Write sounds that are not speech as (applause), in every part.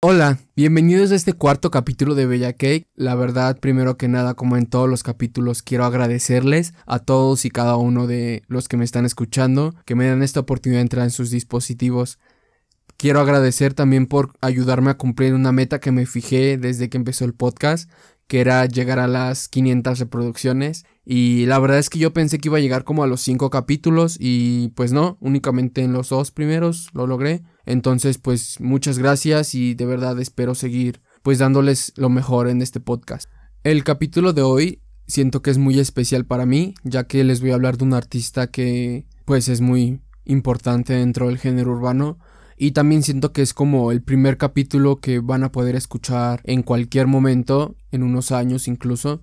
Hola, bienvenidos a este cuarto capítulo de Bella Cake. La verdad, primero que nada, como en todos los capítulos, quiero agradecerles a todos y cada uno de los que me están escuchando, que me dan esta oportunidad de entrar en sus dispositivos. Quiero agradecer también por ayudarme a cumplir una meta que me fijé desde que empezó el podcast, que era llegar a las 500 reproducciones. Y la verdad es que yo pensé que iba a llegar como a los 5 capítulos y pues no, únicamente en los dos primeros lo logré. Entonces pues muchas gracias y de verdad espero seguir pues dándoles lo mejor en este podcast. El capítulo de hoy siento que es muy especial para mí, ya que les voy a hablar de un artista que pues es muy importante dentro del género urbano y también siento que es como el primer capítulo que van a poder escuchar en cualquier momento, en unos años incluso.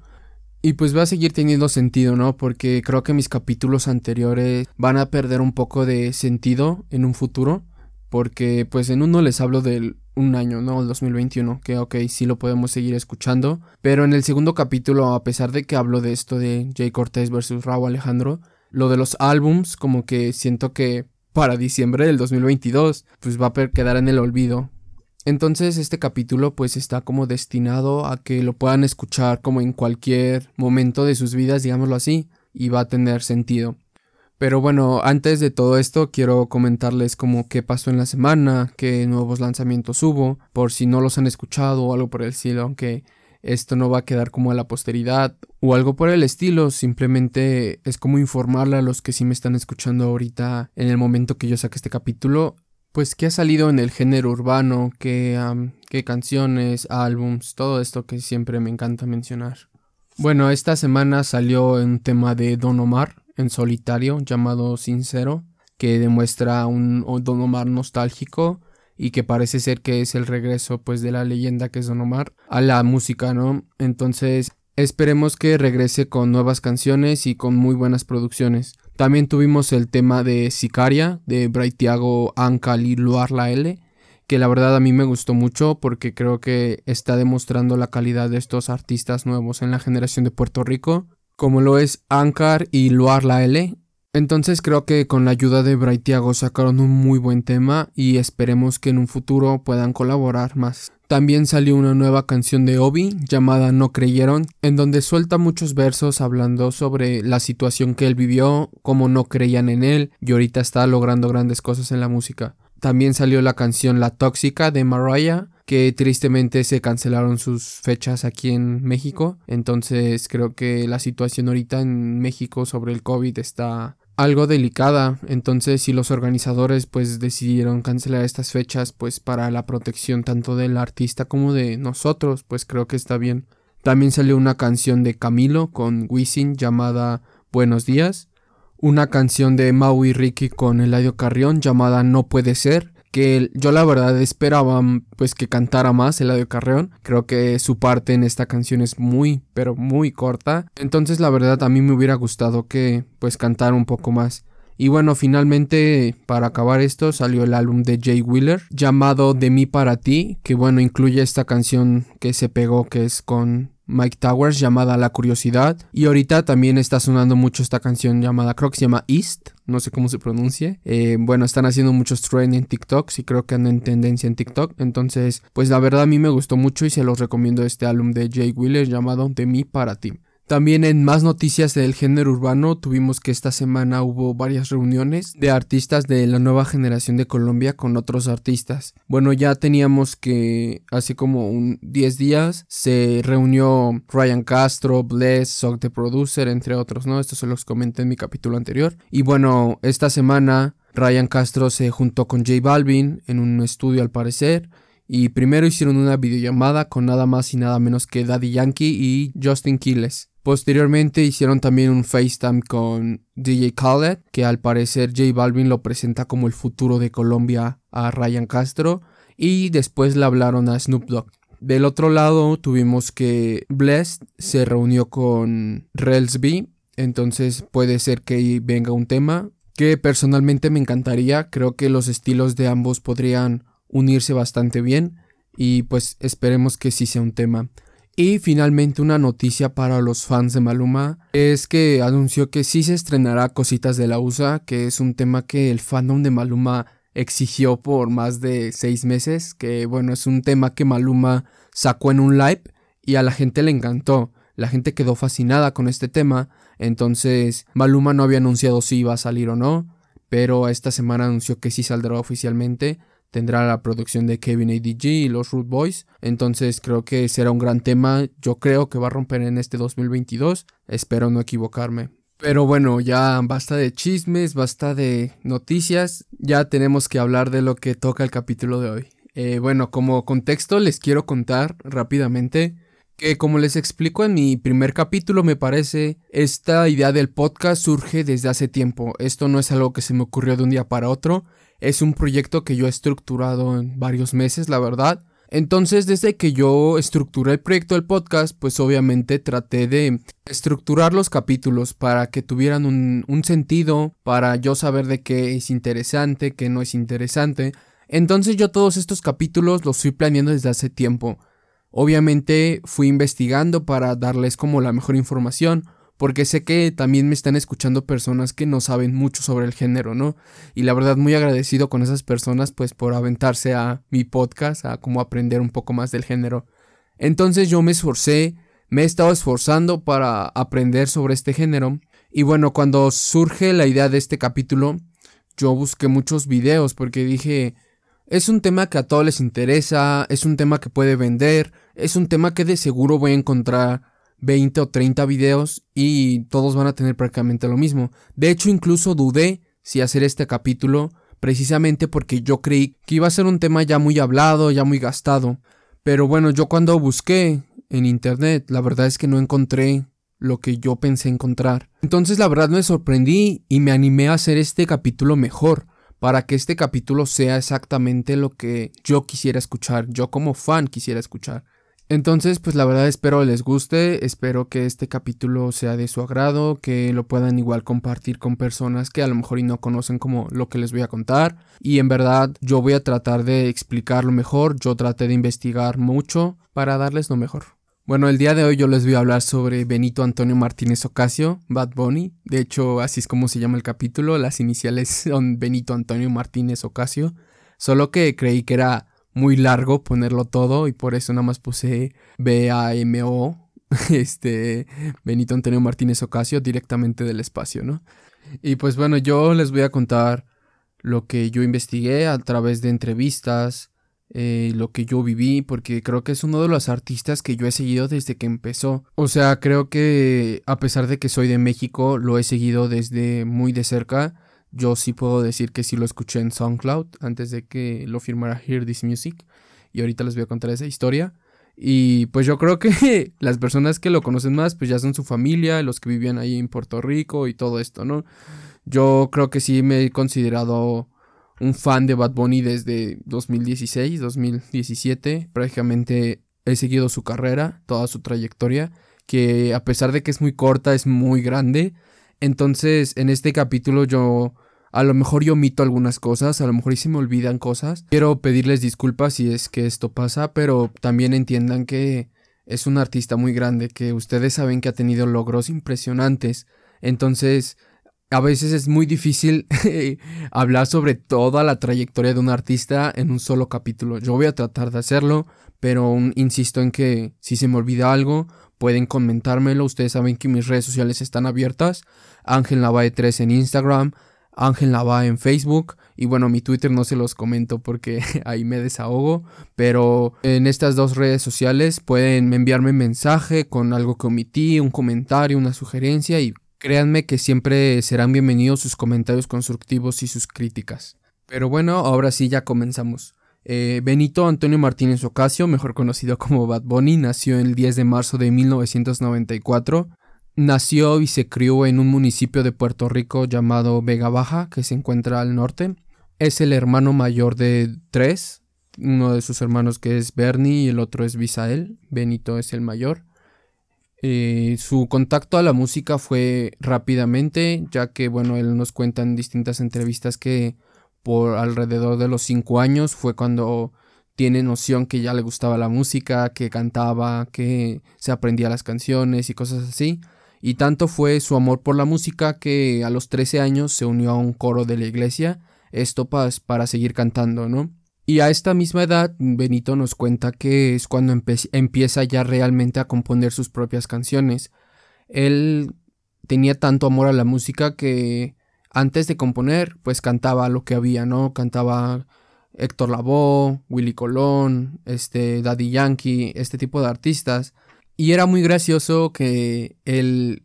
Y pues va a seguir teniendo sentido, ¿no? Porque creo que mis capítulos anteriores van a perder un poco de sentido en un futuro. Porque pues en uno les hablo del un año, ¿no? El 2021, que ok, sí lo podemos seguir escuchando. Pero en el segundo capítulo, a pesar de que hablo de esto de Jay Cortés versus Raúl Alejandro, lo de los álbums, como que siento que para diciembre del 2022, pues va a quedar en el olvido. Entonces este capítulo pues está como destinado a que lo puedan escuchar como en cualquier momento de sus vidas, digámoslo así, y va a tener sentido. Pero bueno, antes de todo esto quiero comentarles como qué pasó en la semana, qué nuevos lanzamientos hubo, por si no los han escuchado o algo por el estilo, aunque esto no va a quedar como a la posteridad o algo por el estilo, simplemente es como informarle a los que sí me están escuchando ahorita en el momento que yo saque este capítulo, pues qué ha salido en el género urbano, qué, qué canciones, álbums, todo esto que siempre me encanta mencionar. Bueno, esta semana salió un tema de Don Omar en solitario llamado Sincero, que demuestra un Don Omar nostálgico y que parece ser que es el regreso pues de la leyenda que es Don Omar a la música, ¿no? Entonces esperemos que regrese con nuevas canciones y con muy buenas producciones. También tuvimos el tema de Sicaria de Braithiago Ankal y Luar La L que la verdad a mí me gustó mucho porque creo que está demostrando la calidad de estos artistas nuevos en la generación de Puerto Rico, como lo es Ankar y Luar La L, entonces creo que con la ayuda de Braithiago sacaron un muy buen tema y esperemos que en un futuro puedan colaborar más. También salió una nueva canción de Obi llamada No Creyeron, en donde suelta muchos versos hablando sobre la situación que él vivió, cómo no creían en él y ahorita está logrando grandes cosas en la música. También salió la canción La Tóxica de Mariah, que tristemente se cancelaron sus fechas aquí en México. Entonces creo que la situación ahorita en México sobre el COVID está algo delicada, entonces si los organizadores pues decidieron cancelar estas fechas pues para la protección tanto del artista como de nosotros, pues creo que está bien. También salió una canción de Camilo con Wisin llamada Buenos días, una canción de Mau y Ricky con Eladio Carrión llamada No puede ser, que yo la verdad esperaba pues que cantara más Eladio Carreón. Creo que su parte en esta canción es muy pero muy corta. Entonces la verdad a mí me hubiera gustado que pues cantara un poco más. Y bueno, finalmente para acabar esto salió el álbum de Jay Wheeler llamado De mí para ti, que bueno, incluye esta canción que se pegó que es con Mike Towers llamada La Curiosidad. Y ahorita también está sonando mucho esta canción llamada, creo que se llama East, no sé cómo se pronuncie. Eh, bueno, están haciendo muchos trends en TikTok, y creo que andan en tendencia en TikTok. Entonces, pues la verdad a mí me gustó mucho y se los recomiendo este álbum de Jay Wheeler llamado De mí para ti. También en más noticias del género urbano tuvimos que esta semana hubo varias reuniones de artistas de la nueva generación de Colombia con otros artistas. Bueno, ya teníamos que hace como un 10 días se reunió Ryan Castro, Bless, Sock the Producer, entre otros, ¿no? Esto se los comenté en mi capítulo anterior. Y bueno, esta semana Ryan Castro se juntó con J Balvin en un estudio al parecer y primero hicieron una videollamada con nada más y nada menos que Daddy Yankee y Justin Quiles. Posteriormente hicieron también un FaceTime con DJ Khaled, que al parecer J Balvin lo presenta como el futuro de Colombia a Ryan Castro, y después le hablaron a Snoop Dogg. Del otro lado tuvimos que Blessed se reunió con Relsby, entonces puede ser que venga un tema que personalmente me encantaría, creo que los estilos de ambos podrían unirse bastante bien y pues esperemos que sí sea un tema. Y finalmente una noticia para los fans de Maluma es que anunció que sí se estrenará Cositas de la USA, que es un tema que el fandom de Maluma exigió por más de seis meses, que bueno, es un tema que Maluma sacó en un live y a la gente le encantó, la gente quedó fascinada con este tema, entonces Maluma no había anunciado si iba a salir o no, pero esta semana anunció que sí saldrá oficialmente, tendrá la producción de Kevin ADG y los Root Boys. Entonces creo que será un gran tema. Yo creo que va a romper en este 2022. Espero no equivocarme. Pero bueno, ya basta de chismes, basta de noticias. Ya tenemos que hablar de lo que toca el capítulo de hoy. Eh, bueno, como contexto les quiero contar rápidamente que como les explico en mi primer capítulo me parece, esta idea del podcast surge desde hace tiempo. Esto no es algo que se me ocurrió de un día para otro. Es un proyecto que yo he estructurado en varios meses, la verdad. Entonces, desde que yo estructuré el proyecto del podcast, pues obviamente traté de estructurar los capítulos para que tuvieran un, sentido, para yo saber de qué es interesante, qué no es interesante. Entonces yo todos estos capítulos los fui planeando desde hace tiempo. Obviamente fui investigando para darles como la mejor información, porque sé que también me están escuchando personas que no saben mucho sobre el género, ¿no? Y la verdad muy agradecido con esas personas pues por aventarse a mi podcast, a como aprender un poco más del género. Entonces yo me esforcé, me he estado esforzando para aprender sobre este género. Y bueno, cuando surge la idea de este capítulo, yo busqué muchos videos porque dije, es un tema que a todos les interesa, es un tema que puede vender, es un tema que de seguro voy a encontrar 20 o 30 videos y todos van a tener prácticamente lo mismo. De hecho, incluso dudé si hacer este capítulo precisamente porque yo creí que iba a ser un tema ya muy hablado, ya muy gastado. Pero bueno, yo cuando busqué en internet, la verdad es que no encontré lo que yo pensé encontrar. Entonces la verdad me sorprendí y me animé a hacer este capítulo mejor, para que este capítulo sea exactamente lo que yo quisiera escuchar, yo como fan quisiera escuchar. Entonces, pues la verdad espero les guste, espero que este capítulo sea de su agrado, que lo puedan igual compartir con personas que a lo mejor y no conocen como lo que les voy a contar. Y en verdad yo voy a tratar de explicarlo mejor, yo traté de investigar mucho para darles lo mejor. Bueno, el día de hoy yo les voy a hablar sobre Benito Antonio Martínez Ocasio, Bad Bunny. De hecho, así es como se llama el capítulo, las iniciales (laughs) son Benito Antonio Martínez Ocasio. Solo que creí que era muy largo ponerlo todo y por eso nada más puse B-A-M-O, (laughs) este, Benito Antonio Martínez Ocasio, directamente del espacio, ¿no? Y pues bueno, yo les voy a contar lo que yo investigué a través de entrevistas, eh, lo que yo viví, porque creo que es uno de los artistas que yo he seguido desde que empezó. O sea, creo que a pesar de que soy de México, lo he seguido desde muy de cerca yo sí puedo decir que sí lo escuché en SoundCloud antes de que lo firmara Hear This Music. Y ahorita les voy a contar esa historia. Y pues yo creo que (laughs) las personas que lo conocen más, pues ya son su familia, los que vivían ahí en Puerto Rico y todo esto, ¿no? Yo creo que sí me he considerado un fan de Bad Bunny desde 2016, 2017. Prácticamente he seguido su carrera, toda su trayectoria, que a pesar de que es muy corta, es muy grande. Entonces, en este capítulo yo a lo mejor yo omito algunas cosas, a lo mejor y se me olvidan cosas. Quiero pedirles disculpas si es que esto pasa, pero también entiendan que es un artista muy grande, que ustedes saben que ha tenido logros impresionantes. Entonces, a veces es muy difícil (laughs) hablar sobre toda la trayectoria de un artista en un solo capítulo. Yo voy a tratar de hacerlo, pero insisto en que si se me olvida algo, pueden comentármelo. Ustedes saben que mis redes sociales están abiertas. Ángel Navae 3 en Instagram, Ángel Nava en Facebook y bueno, mi Twitter no se los comento porque (laughs) ahí me desahogo, pero en estas dos redes sociales pueden enviarme mensaje con algo que omití, un comentario, una sugerencia y créanme que siempre serán bienvenidos sus comentarios constructivos y sus críticas. Pero bueno, ahora sí ya comenzamos. Eh, Benito Antonio Martínez Ocasio, mejor conocido como Bad Bunny, nació el 10 de marzo de 1994 Nació y se crió en un municipio de Puerto Rico llamado Vega Baja, que se encuentra al norte. Es el hermano mayor de tres, uno de sus hermanos que es Bernie y el otro es Bisael. Benito es el mayor. Eh, su contacto a la música fue rápidamente, ya que, bueno, él nos cuenta en distintas entrevistas que por alrededor de los cinco años fue cuando tiene noción que ya le gustaba la música, que cantaba, que se aprendía las canciones y cosas así. Y tanto fue su amor por la música que a los 13 años se unió a un coro de la iglesia, esto pues, para seguir cantando, ¿no? Y a esta misma edad, Benito nos cuenta que es cuando empieza ya realmente a componer sus propias canciones. Él tenía tanto amor a la música que antes de componer, pues cantaba lo que había, ¿no? Cantaba Héctor Lavoe, Willy Colón, este Daddy Yankee, este tipo de artistas. Y era muy gracioso que él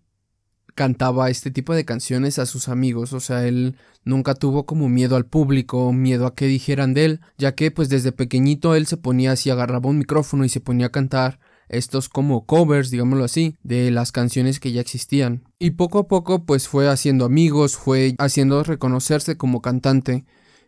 cantaba este tipo de canciones a sus amigos, o sea, él nunca tuvo como miedo al público, miedo a que dijeran de él, ya que pues desde pequeñito él se ponía así, agarraba un micrófono y se ponía a cantar estos como covers, digámoslo así, de las canciones que ya existían. Y poco a poco pues fue haciendo amigos, fue haciendo reconocerse como cantante.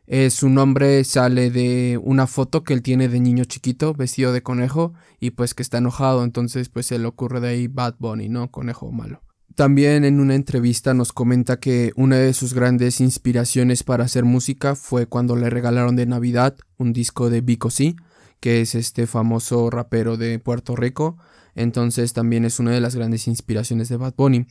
Eh, su nombre sale de una foto que él tiene de niño chiquito, vestido de conejo, y pues que está enojado, entonces pues se le ocurre de ahí Bad Bunny, ¿no? Conejo malo. También en una entrevista nos comenta que una de sus grandes inspiraciones para hacer música fue cuando le regalaron de Navidad un disco de Vico C, que es este famoso rapero de Puerto Rico, entonces también es una de las grandes inspiraciones de Bad Bunny.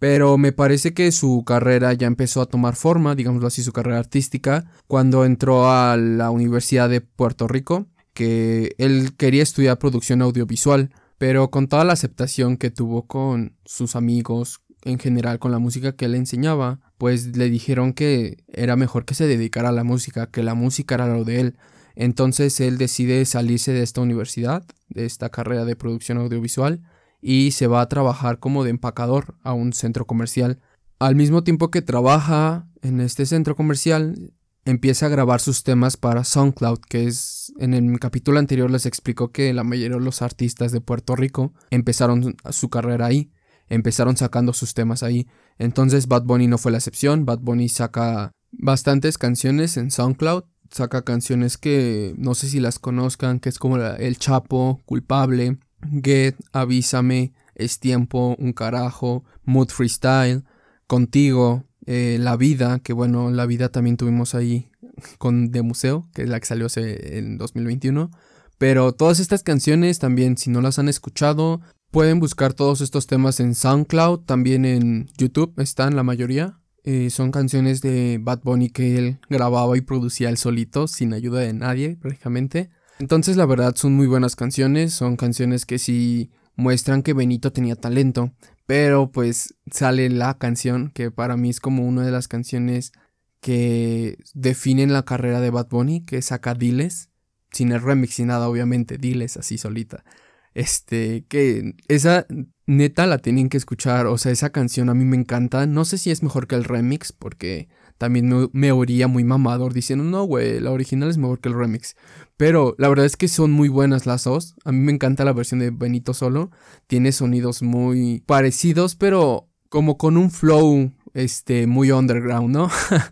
Pero me parece que su carrera ya empezó a tomar forma, digámoslo así, su carrera artística, cuando entró a la Universidad de Puerto Rico, que él quería estudiar producción audiovisual, pero con toda la aceptación que tuvo con sus amigos, en general con la música que él enseñaba, pues le dijeron que era mejor que se dedicara a la música, que la música era lo de él. Entonces él decide salirse de esta universidad, de esta carrera de producción audiovisual, y se va a trabajar como de empacador a un centro comercial. Al mismo tiempo que trabaja en este centro comercial, empieza a grabar sus temas para SoundCloud, que es en el capítulo anterior les explicó que la mayoría de los artistas de Puerto Rico empezaron su carrera ahí, empezaron sacando sus temas ahí. Entonces Bad Bunny no fue la excepción, Bad Bunny saca bastantes canciones en SoundCloud, saca canciones que no sé si las conozcan, que es como El Chapo, Culpable, Get, Avísame, Es Tiempo, Un Carajo, Mood Freestyle, Contigo, eh, La Vida, que bueno, La Vida también tuvimos ahí con De Museo, que es la que salió en 2021. Pero todas estas canciones también, si no las han escuchado, pueden buscar todos estos temas en SoundCloud, también en YouTube están la mayoría. Eh, son canciones de Bad Bunny que él grababa y producía él solito, sin ayuda de nadie prácticamente. Entonces la verdad son muy buenas canciones, son canciones que sí muestran que Benito tenía talento, pero pues sale la canción que para mí es como una de las canciones que definen la carrera de Bad Bunny, que saca Diles, sin el remix y nada, obviamente, Diles así solita. Este, que esa neta la tienen que escuchar, o sea, esa canción a mí me encanta, no sé si es mejor que el remix, porque también me, me muy mamador diciendo, no, güey, la original es mejor que el remix. Pero la verdad es que son muy buenas las dos. A mí me encanta la versión de Benito Solo. Tiene sonidos muy parecidos, pero como con un flow este muy underground, ¿no?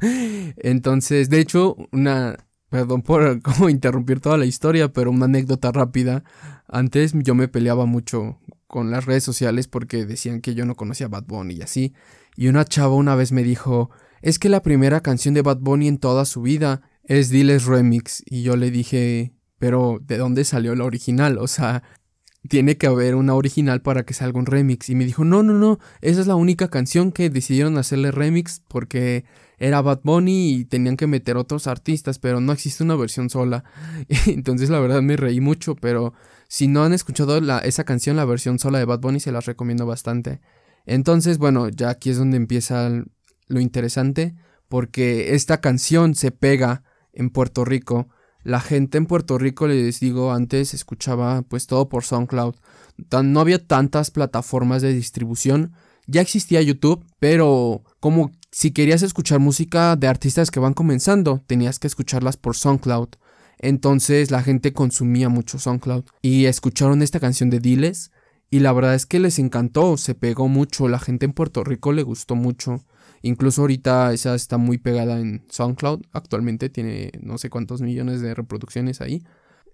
(laughs) Entonces, de hecho, una perdón por (laughs) como interrumpir toda la historia, pero una anécdota rápida. Antes yo me peleaba mucho con las redes sociales porque decían que yo no conocía Bad Bunny y así. Y una chava una vez me dijo, es que la primera canción de Bad Bunny en toda su vida es Diles Remix. Y yo le dije, pero ¿de dónde salió la original? O sea, tiene que haber una original para que salga un remix. Y me dijo, no, no, no, esa es la única canción que decidieron hacerle remix porque era Bad Bunny y tenían que meter otros artistas, pero no existe una versión sola. (laughs) Entonces la verdad me reí mucho, pero si no han escuchado esa canción, la versión sola de Bad Bunny, se las recomiendo bastante. Entonces, bueno, ya aquí es donde empieza lo interesante porque esta canción se pega en Puerto Rico. La gente en Puerto Rico, les digo, antes escuchaba pues todo por SoundCloud. No había tantas plataformas de distribución. Ya existía YouTube, pero como si querías escuchar música de artistas que van comenzando, tenías que escucharlas por SoundCloud. Entonces la gente consumía mucho SoundCloud. Y escucharon esta canción de Diles. Y la verdad es que les encantó, se pegó mucho. La gente en Puerto Rico le gustó mucho. Incluso ahorita esa está muy pegada en SoundCloud. Actualmente tiene no sé cuántos millones de reproducciones ahí.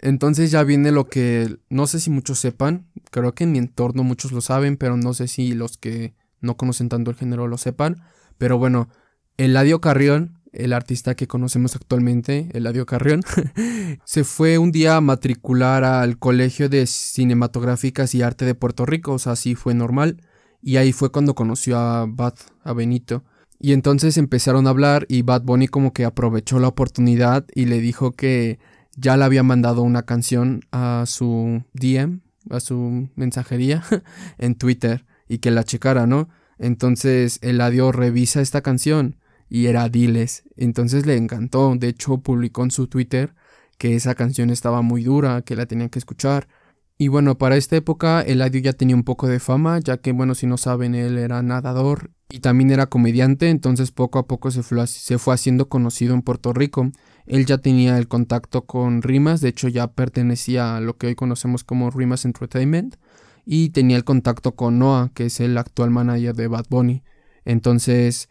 Entonces ya viene lo que no sé si muchos sepan. Creo que en mi entorno muchos lo saben, pero no sé si los que no conocen tanto el género lo sepan. Pero bueno, Eladio Carrión el artista que conocemos actualmente, Eladio Carrión, (laughs) se fue un día a matricular al Colegio de Cinematográficas y Arte de Puerto Rico, o sea, así fue normal, y ahí fue cuando conoció a Bad, a Benito. Y entonces empezaron a hablar y Bad Bunny como que aprovechó la oportunidad y le dijo que ya le había mandado una canción a su DM, a su mensajería (laughs) en Twitter y que la checara, ¿no? Entonces Eladio revisa esta canción y era Diles. Entonces le encantó. De hecho, publicó en su Twitter que esa canción estaba muy dura, que la tenían que escuchar. Y bueno, para esta época Eladio ya tenía un poco de fama, ya que, bueno, si no saben, él era nadador y también era comediante, entonces poco a poco se fue, se fue haciendo conocido en Puerto Rico. Él ya tenía el contacto con Rimas, de hecho ya pertenecía a lo que hoy conocemos como Rimas Entertainment, y tenía el contacto con Noah, que es el actual manager de Bad Bunny. Entonces,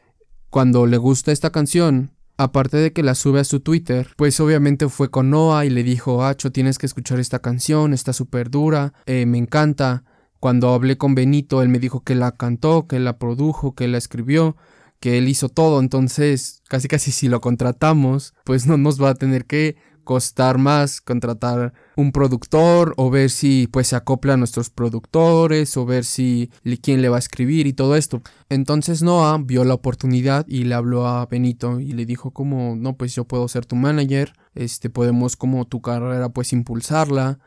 cuando le gusta esta canción, aparte de que la sube a su Twitter, pues obviamente fue con Noah y le dijo, Acho, tienes que escuchar esta canción, está súper dura, eh, me encanta. Cuando hablé con Benito, él me dijo que la cantó, que la produjo, que la escribió, que él hizo todo, entonces casi casi si lo contratamos, pues no nos va a tener que costar más contratar un productor o ver si pues se acopla a nuestros productores o ver si quién le va a escribir y todo esto. Entonces Noah vio la oportunidad y le habló a Benito y le dijo como no pues yo puedo ser tu manager, este podemos como tu carrera pues impulsarla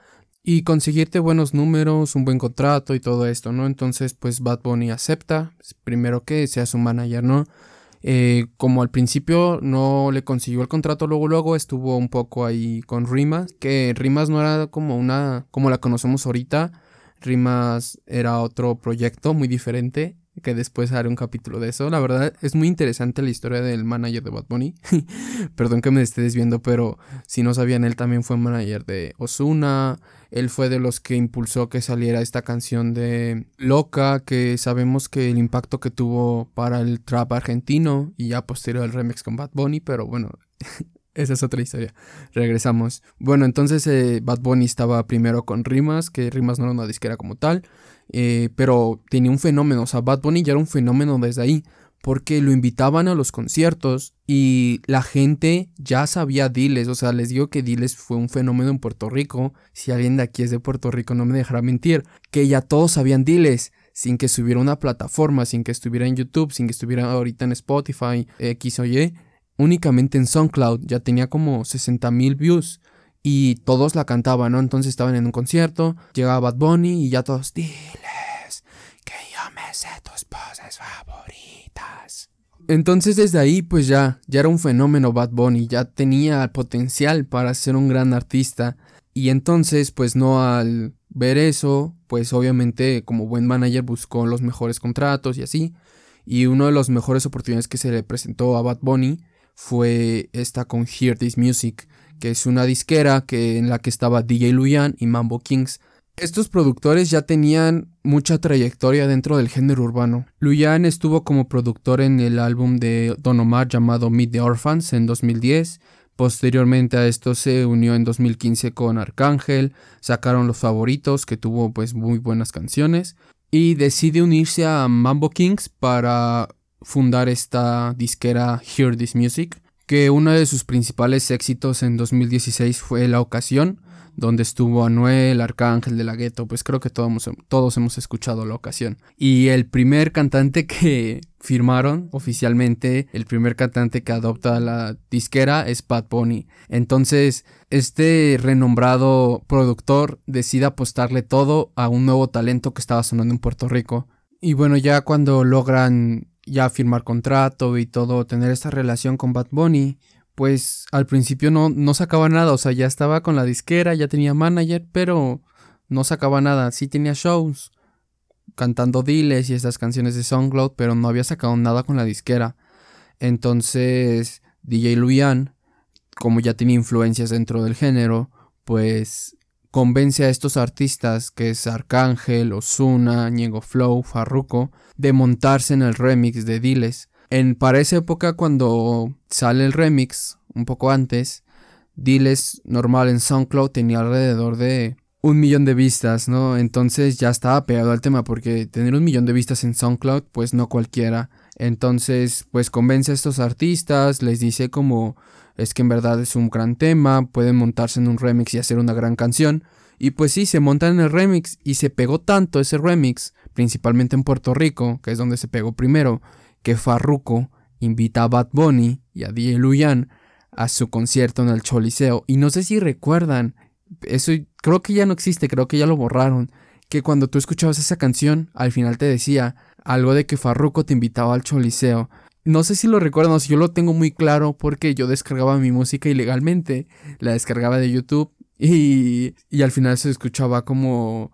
y conseguirte buenos números, un buen contrato y todo esto, ¿no? Entonces pues Bad Bunny acepta, primero que sea su manager, ¿no? Eh, como al principio no le consiguió el contrato, luego luego estuvo un poco ahí con Rimas, que Rimas no era como una, como la conocemos ahorita, Rimas era otro proyecto muy diferente, que después haré un capítulo de eso. La verdad es muy interesante la historia del manager de Bad Bunny. (laughs) Perdón que me esté desviando, pero si no sabían, él también fue manager de Osuna. Él fue de los que impulsó que saliera esta canción de Loca, que sabemos que el impacto que tuvo para el trap argentino y ya posterior el remix con Bad Bunny, pero bueno, (laughs) esa es otra historia. Regresamos. Bueno, entonces eh, Bad Bunny estaba primero con Rimas, que Rimas no era una disquera como tal, eh, pero tenía un fenómeno, o sea, Bad Bunny ya era un fenómeno desde ahí porque lo invitaban a los conciertos y la gente ya sabía Diles, o sea, les digo que Diles fue un fenómeno en Puerto Rico, si alguien de aquí es de Puerto Rico no me dejará mentir, que ya todos sabían Diles, sin que estuviera una plataforma, sin que estuviera en YouTube, sin que estuviera ahorita en Spotify, X o Y, únicamente en SoundCloud ya tenía como 60 mil views y todos la cantaban, ¿no? Entonces estaban en un concierto, llegaba Bad Bunny y ya todos, diles que yo me sé tus poses favoritas. Entonces desde ahí pues ya, ya era un fenómeno Bad Bunny, ya tenía potencial para ser un gran artista. Y entonces pues no al ver eso, pues obviamente como buen manager buscó los mejores contratos y así. Y una de las mejores oportunidades que se le presentó a Bad Bunny fue esta con Hear This Music, que es una disquera que, en la que estaba DJ Luyan y Mambo Kings. Estos productores ya tenían mucha trayectoria dentro del género urbano. Luyan estuvo como productor en el álbum de Don Omar llamado Meet the Orphans en 2010. Posteriormente a esto se unió en 2015 con Arcángel, sacaron Los Favoritos, que tuvo pues muy buenas canciones, y decide unirse a Mambo Kings para fundar esta disquera Hear This Music, que uno de sus principales éxitos en 2016 fue La Ocasión, donde estuvo Anuel, Arcángel de la Gueto, pues creo que todos, hemos escuchado la ocasión. Y el primer cantante (laughs) que firmaron oficialmente, el primer cantante que adopta la disquera es Pat Bunny. Entonces, este renombrado productor decide apostarle todo a un nuevo talento que estaba sonando en Puerto Rico. Y bueno, ya cuando logran ya firmar contrato y todo, tener esta relación con Bad Bunny, pues al principio no, no sacaba nada, o sea, ya estaba con la disquera, ya tenía manager, pero no sacaba nada, sí tenía shows, cantando diles y estas canciones de SoundCloud, pero no había sacado nada con la disquera. Entonces, DJ Luyan, como ya tenía influencias dentro del género, pues convence a estos artistas, que es Arcángel, Osuna, Ñengo Flow, Farruko, de montarse en el remix de Diles en, para esa época, cuando sale el remix, un poco antes, Diles normal en SoundCloud tenía alrededor de un millón de vistas, ¿no? Entonces ya estaba pegado al tema porque tener un millón de vistas en SoundCloud, pues no cualquiera Entonces, pues convence a estos artistas, les dice como es que en verdad es un gran tema, pueden montarse en un remix y hacer una gran canción. Y pues sí, se montan en el remix y se pegó tanto ese remix, principalmente en Puerto Rico, que es donde se pegó primero, que Farruko invita a Bad Bunny y a DJ Luyan a su concierto en el Choliseo. Y no sé si recuerdan, eso creo que ya no existe, creo que ya lo borraron, que cuando tú escuchabas esa canción, al final te decía algo de que Farruko te invitaba al Choliseo. No sé si lo recuerdan, si yo lo tengo muy claro porque yo descargaba mi música ilegalmente, la descargaba de YouTube y, y al final se escuchaba como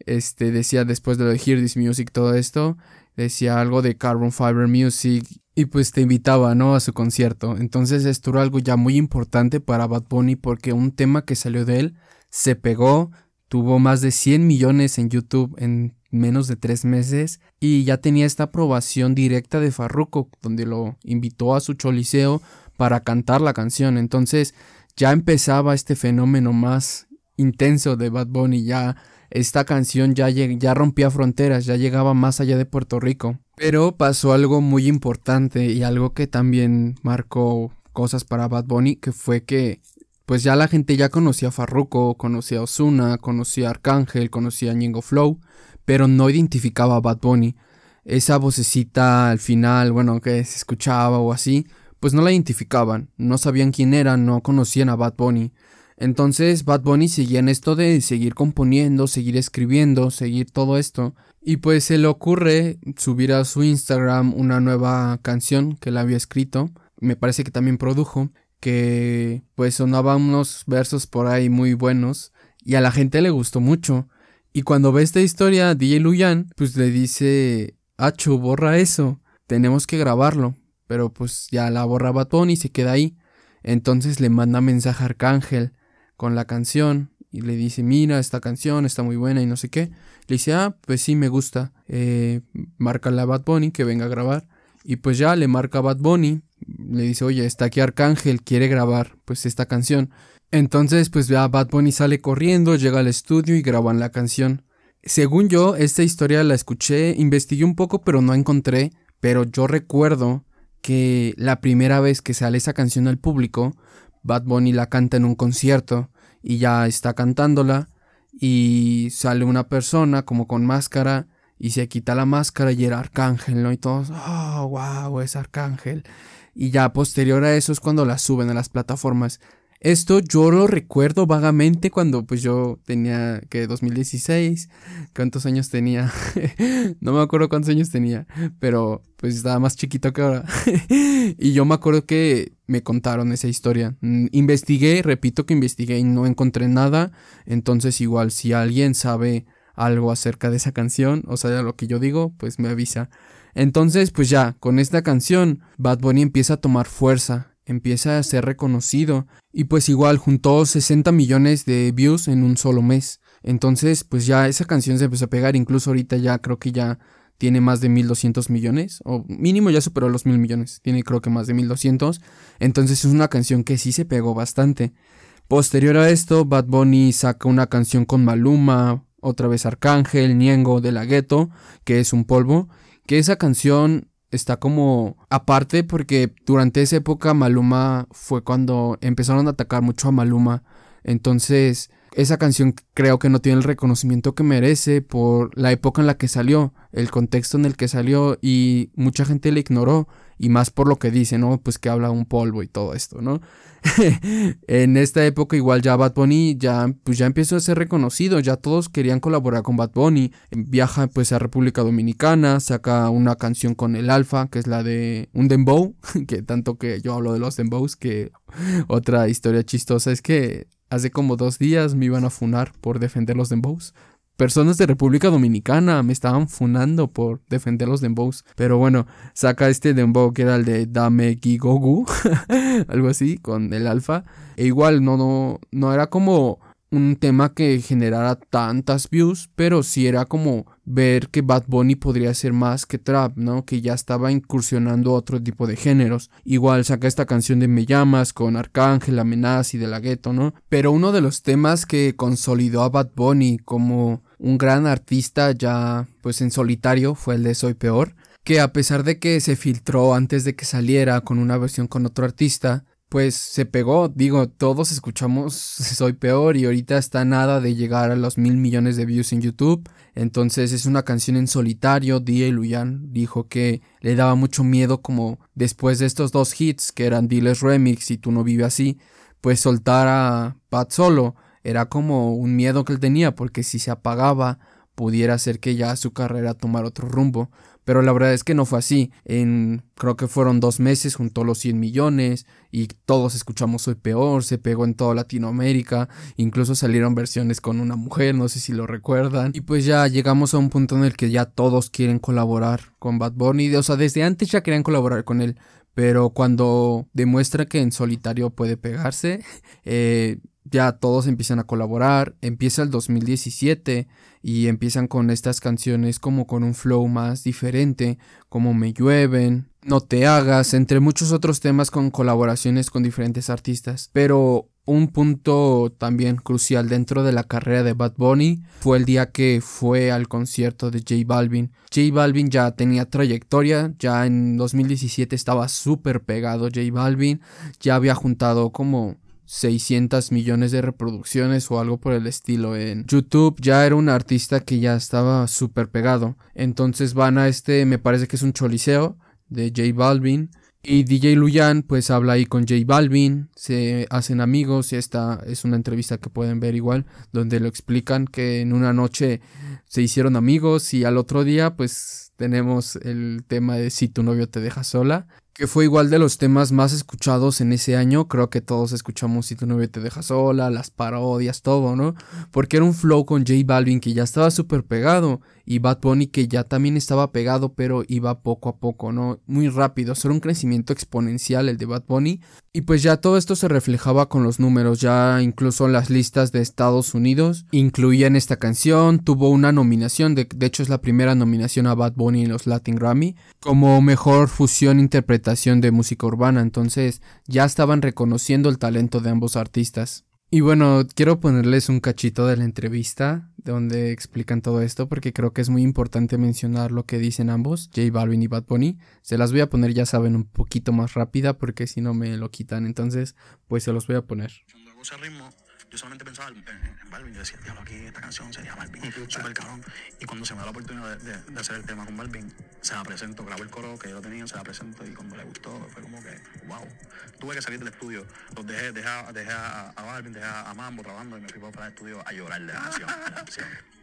este decía después de lo de Hear This Music todo esto, decía algo de Carbon Fiber Music y pues te invitaba, ¿no? A su concierto. Entonces esto era algo ya muy importante para Bad Bunny porque un tema que salió de él se pegó, tuvo más de 100 millones en YouTube en menos de tres meses y ya tenía esta aprobación directa de Farruko donde lo invitó a su choliseo para cantar la canción. Entonces ya empezaba este fenómeno más intenso de Bad Bunny, ya esta canción ya, ya rompía fronteras, ya llegaba más allá de Puerto Rico. Pero pasó algo muy importante y algo que también marcó cosas para Bad Bunny, que fue que pues ya la gente ya conocía a Farruko, conocía a Osuna, conocía a Arcángel, conocía a Ñengo Flow, pero no identificaba a Bad Bunny. Esa vocecita al final, bueno, que se escuchaba o así, pues no la identificaban, no sabían quién era, no conocían a Bad Bunny. Entonces Bad Bunny seguía en esto de seguir componiendo, seguir escribiendo, seguir todo esto. Y pues se le ocurre subir a su Instagram una nueva canción que le había escrito. Me parece que también produjo. Que pues sonaba unos versos por ahí muy buenos. Y a la gente le gustó mucho. Y cuando ve esta historia, DJ Luyan, pues le dice, Acho, borra eso. Tenemos que grabarlo. Pero pues ya la borra Bad y se queda ahí. Entonces le manda mensaje a Arcángel con la canción y le dice, mira, esta canción está muy buena y no sé qué. Le dice, ah, pues sí, me gusta. Eh, marca a Bad Bunny que venga a grabar. Y pues ya le marca Bad Bunny. Le dice, oye, está aquí Arcángel, quiere grabar pues esta canción. Entonces, pues ya Bad Bunny sale corriendo, llega al estudio y graban la canción. Según yo, esta historia la escuché, investigué un poco, pero no encontré. Pero yo recuerdo que la primera vez que sale esa canción al público, Bad Bunny la canta en un concierto y ya está cantándola y sale una persona como con máscara y se quita la máscara y era Arcángel, ¿no? Y todos, oh, wow, es Arcángel. Y ya posterior a eso es cuando la suben a las plataformas. Esto yo lo recuerdo vagamente cuando pues yo tenía que 2016, cuántos años tenía, (laughs) no me acuerdo cuántos años tenía, pero pues estaba más chiquito que ahora. (laughs) y yo me acuerdo que me contaron esa historia. Mm, investigué, repito que investigué y no encontré nada, entonces igual si alguien sabe algo acerca de esa canción, o sea, lo que yo digo, pues me avisa. Entonces, pues ya, con esta canción, Bad Bunny empieza a tomar fuerza empieza a ser reconocido y pues igual juntó 60 millones de views en un solo mes. Entonces pues ya esa canción se empezó a pegar, incluso ahorita ya creo que ya tiene más de 1200 millones o mínimo ya superó los mil millones, tiene creo que más de 1200. Entonces es una canción que sí se pegó bastante. Posterior a esto, Bad Bunny saca una canción con Maluma, otra vez Arcángel, Niengo de la Ghetto, que es un polvo, que esa canción está como aparte porque durante esa época Maluma fue cuando empezaron a atacar mucho a Maluma. Entonces, esa canción creo que no tiene el reconocimiento que merece por la época en la que salió, el contexto en el que salió y mucha gente le ignoró y más por lo que dice, ¿no? Pues que habla un polvo y todo esto, ¿no? (laughs) en esta época igual ya Bad Bunny ya pues ya empezó a ser reconocido, ya todos querían colaborar con Bad Bunny, viaja pues a República Dominicana, saca una canción con el Alfa, que es la de un dembow, (laughs) que tanto que yo hablo de los dembows, que otra historia chistosa es que hace como dos días me iban a funar por defender los dembows personas de República Dominicana me estaban funando por defender los dembows. Pero bueno, saca este dembow que era el de Dame Gigogu, (laughs) algo así, con el alfa. E igual, no, no, no era como un tema que generara tantas views, pero sí era como ver que Bad Bunny podría ser más que trap, ¿no? Que ya estaba incursionando otro tipo de géneros. Igual saca esta canción de Me llamas con Arcángel, Amenaz y de la Gueto, ¿no? Pero uno de los temas que consolidó a Bad Bunny como un gran artista ya pues en solitario fue el de Soy Peor. que a pesar de que se filtró antes de que saliera con una versión con otro artista, pues se pegó, digo, todos escuchamos (laughs) Soy Peor y ahorita está nada de llegar a los mil millones de views en YouTube. Entonces es una canción en solitario. DJ Luyan dijo que le daba mucho miedo como después de estos dos hits que eran Diles Remix y Tú no vive así, pues soltar a Pat solo. Era como un miedo que él tenía porque si se apagaba pudiera ser que ya su carrera tomara otro rumbo. Pero la verdad es que no fue así. En creo que fueron dos meses, juntó los 100 millones y todos escuchamos Soy Peor, se pegó en toda Latinoamérica, incluso salieron versiones con una mujer, no sé si lo recuerdan. Y pues ya llegamos a un punto en el que ya todos quieren colaborar con Bad Bunny, o sea, desde antes ya querían colaborar con él, pero cuando demuestra que en solitario puede pegarse, (laughs) eh, ya todos empiezan a colaborar, empieza el 2017 y empiezan con estas canciones como con un flow más diferente, como Me llueven, No te hagas, entre muchos otros temas con colaboraciones con diferentes artistas. Pero un punto también crucial dentro de la carrera de Bad Bunny fue el día que fue al concierto de J Balvin. J Balvin ya tenía trayectoria, ya en 2017 estaba súper pegado J Balvin, ya había juntado como 600 millones de reproducciones o algo por el estilo en YouTube. Ya era un artista que ya estaba súper pegado. Entonces van a este, me parece que es un choliseo de J Balvin. Y DJ Luyan pues habla ahí con J Balvin, se hacen amigos y esta es una entrevista que pueden ver igual, donde lo explican que en una noche se hicieron amigos y al otro día pues tenemos el tema de si tu novio te deja sola que fue igual de los temas más escuchados en ese año. Creo que todos escuchamos Si tu novio te deja sola, las parodias, todo, ¿no? Porque era un flow con J Balvin que ya estaba súper pegado y Bad Bunny que ya también estaba pegado, pero iba poco a poco, ¿no? Muy rápido, era un crecimiento exponencial el de Bad Bunny. Y pues ya todo esto se reflejaba con los números, ya incluso las listas de Estados Unidos incluían esta canción, tuvo una nominación, de, de hecho es la primera nominación a Bad Bunny en los Latin Grammy, como mejor fusión de música urbana, entonces ya estaban reconociendo el talento de ambos artistas. Y bueno, quiero ponerles un cachito de la entrevista donde explican todo esto porque creo que es muy importante mencionar lo que dicen ambos, J Balvin y Bad Bunny. Se las voy a poner, ya saben, un poquito más rápida porque si no me lo quitan. Entonces, pues se los voy a poner. Yo solamente pensaba en, en Balvin. Yo decía, diablo, aquí esta canción sería Balvin. (laughs) Cabrón. Y cuando se me da la oportunidad de, de, de, hacer el tema con Balvin, se la presento, grabo el coro que yo tenía, se la presento y cuando le gustó, fue como que, wow. Tuve que salir del estudio. Los dejé, dejé, dejé a, a, Balvin, dejé a Mambo trabajando y me fui para el estudio a llorar de la canción.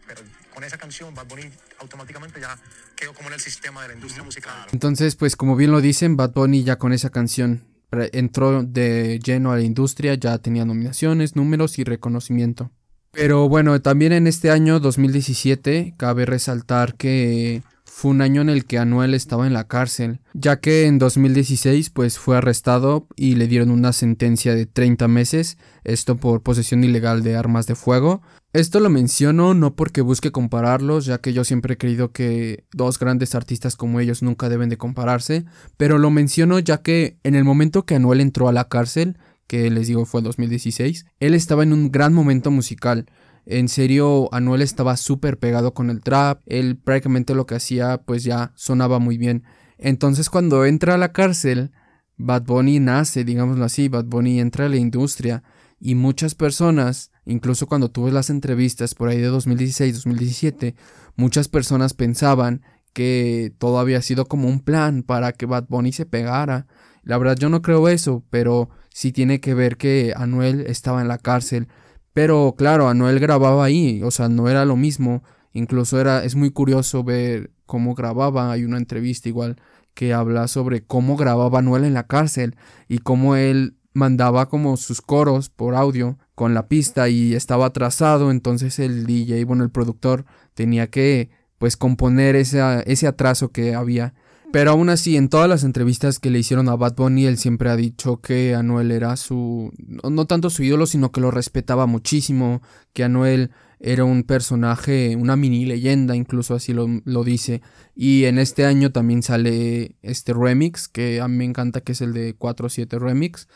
Pero con esa canción, Bad Bunny automáticamente ya quedó como en el sistema de la industria musical. Entonces, pues como bien lo dicen, Bad Bunny ya con esa canción entró de lleno a la industria, ya tenía nominaciones, números y reconocimiento. Pero bueno, también en este año 2017 cabe resaltar que fue un año en el que Anuel estaba en la cárcel, ya que en 2016 pues fue arrestado y le dieron una sentencia de 30 meses, esto por posesión ilegal de armas de fuego, esto lo menciono no porque busque compararlos, ya que yo siempre he creído que dos grandes artistas como ellos nunca deben de compararse, pero lo menciono ya que en el momento que Anuel entró a la cárcel, que les digo fue en 2016, él estaba en un gran momento musical. En serio, Anuel estaba súper pegado con el trap, él prácticamente lo que hacía pues ya sonaba muy bien. Entonces cuando entra a la cárcel, Bad Bunny nace, digámoslo así, Bad Bunny entra a la industria y muchas personas, incluso cuando tuve las entrevistas por ahí de 2016-2017, muchas personas pensaban que todo había sido como un plan para que Bad Bunny se pegara. La verdad yo no creo eso, pero sí tiene que ver que Anuel estaba en la cárcel. Pero claro, Anuel grababa ahí, o sea, no era lo mismo. Incluso era, es muy curioso ver cómo grababa. Hay una entrevista igual que habla sobre cómo grababa Anuel en la cárcel y cómo él mandaba como sus coros por audio con la pista y estaba atrasado, entonces el DJ, bueno, el productor tenía que pues componer ese, ese atraso que había. Pero aún así, en todas las entrevistas que le hicieron a Bad Bunny, él siempre ha dicho que Anuel era su, no tanto su ídolo, sino que lo respetaba muchísimo, que Anuel era un personaje, una mini leyenda, incluso así lo, lo, dice. Y en este año también sale este remix, que a mí me encanta, que es el de 4-7 Remix.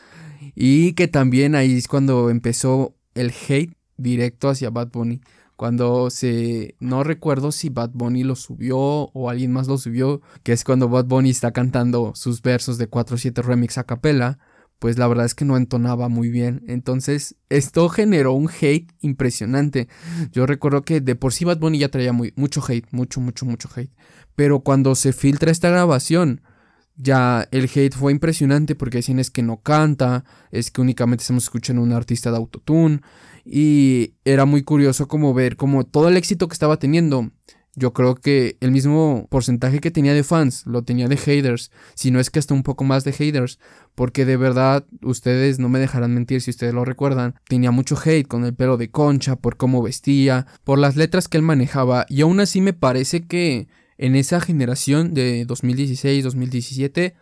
Y que también ahí es cuando empezó el hate directo hacia Bad Bunny. Cuando se no recuerdo si Bad Bunny lo subió o alguien más lo subió, que es cuando Bad Bunny está cantando sus versos de 4-7 remix a capela, pues la verdad es que no entonaba muy bien. Entonces, esto generó un hate impresionante. Yo recuerdo que de por sí Bad Bunny ya traía muy, mucho hate, mucho, mucho, mucho hate. Pero cuando se filtra esta grabación, ya el hate fue impresionante porque decían es que no canta, es que únicamente estamos escuchando a un artista de autotune y era muy curioso como ver como todo el éxito que estaba teniendo. Yo creo que el mismo porcentaje que tenía de fans lo tenía de haters, si no es que hasta un poco más de haters, porque de verdad ustedes no me dejarán mentir si ustedes lo recuerdan, tenía mucho hate con el pelo de concha, por cómo vestía, por las letras que él manejaba y aún así me parece que en esa generación de 2016-2017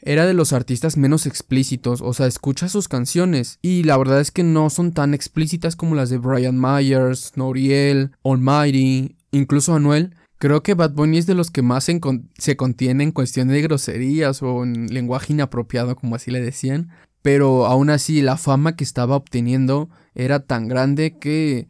era de los artistas menos explícitos, o sea, escucha sus canciones y la verdad es que no son tan explícitas como las de Brian Myers, Noriel, Almighty, incluso Anuel. Creo que Bad Bunny es de los que más se, se contiene en cuestión de groserías o en lenguaje inapropiado, como así le decían. Pero aún así, la fama que estaba obteniendo era tan grande que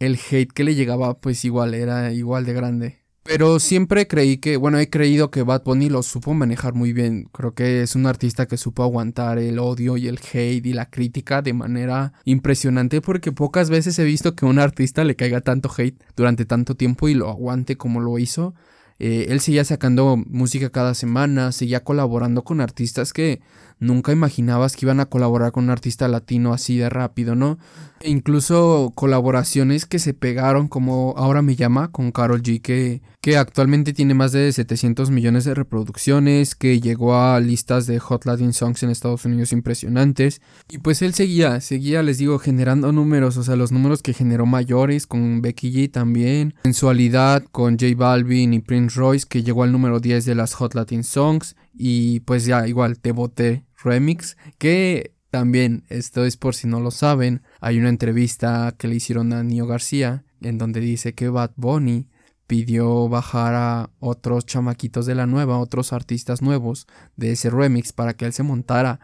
el hate que le llegaba, pues igual, era igual de grande. Pero siempre creí que, bueno, he creído que Bad Bunny lo supo manejar muy bien. Creo que es un artista que supo aguantar el odio y el hate y la crítica de manera impresionante porque pocas veces he visto que a un artista le caiga tanto hate durante tanto tiempo y lo aguante como lo hizo. Eh, él seguía sacando música cada semana, seguía colaborando con artistas que nunca imaginabas que iban a colaborar con un artista latino así de rápido, ¿no? E incluso colaboraciones que se pegaron como Ahora me llama con Carol G que, que actualmente tiene más de 700 millones de reproducciones, que llegó a listas de Hot Latin Songs en Estados Unidos impresionantes. Y pues él seguía, seguía, les digo, generando números, o sea, los números que generó mayores con Becky G también, Sensualidad con J Balvin y Prince Royce que llegó al número 10 de las Hot Latin Songs y pues ya igual te voté remix que también, esto es por si no lo saben, hay una entrevista que le hicieron a Nio García en donde dice que Bad Bunny pidió bajar a otros chamaquitos de la nueva, otros artistas nuevos de ese remix para que él se montara.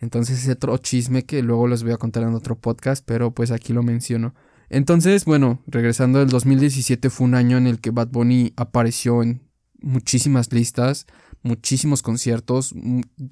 Entonces es otro chisme que luego les voy a contar en otro podcast, pero pues aquí lo menciono. Entonces, bueno, regresando el 2017 fue un año en el que Bad Bunny apareció en muchísimas listas, muchísimos conciertos.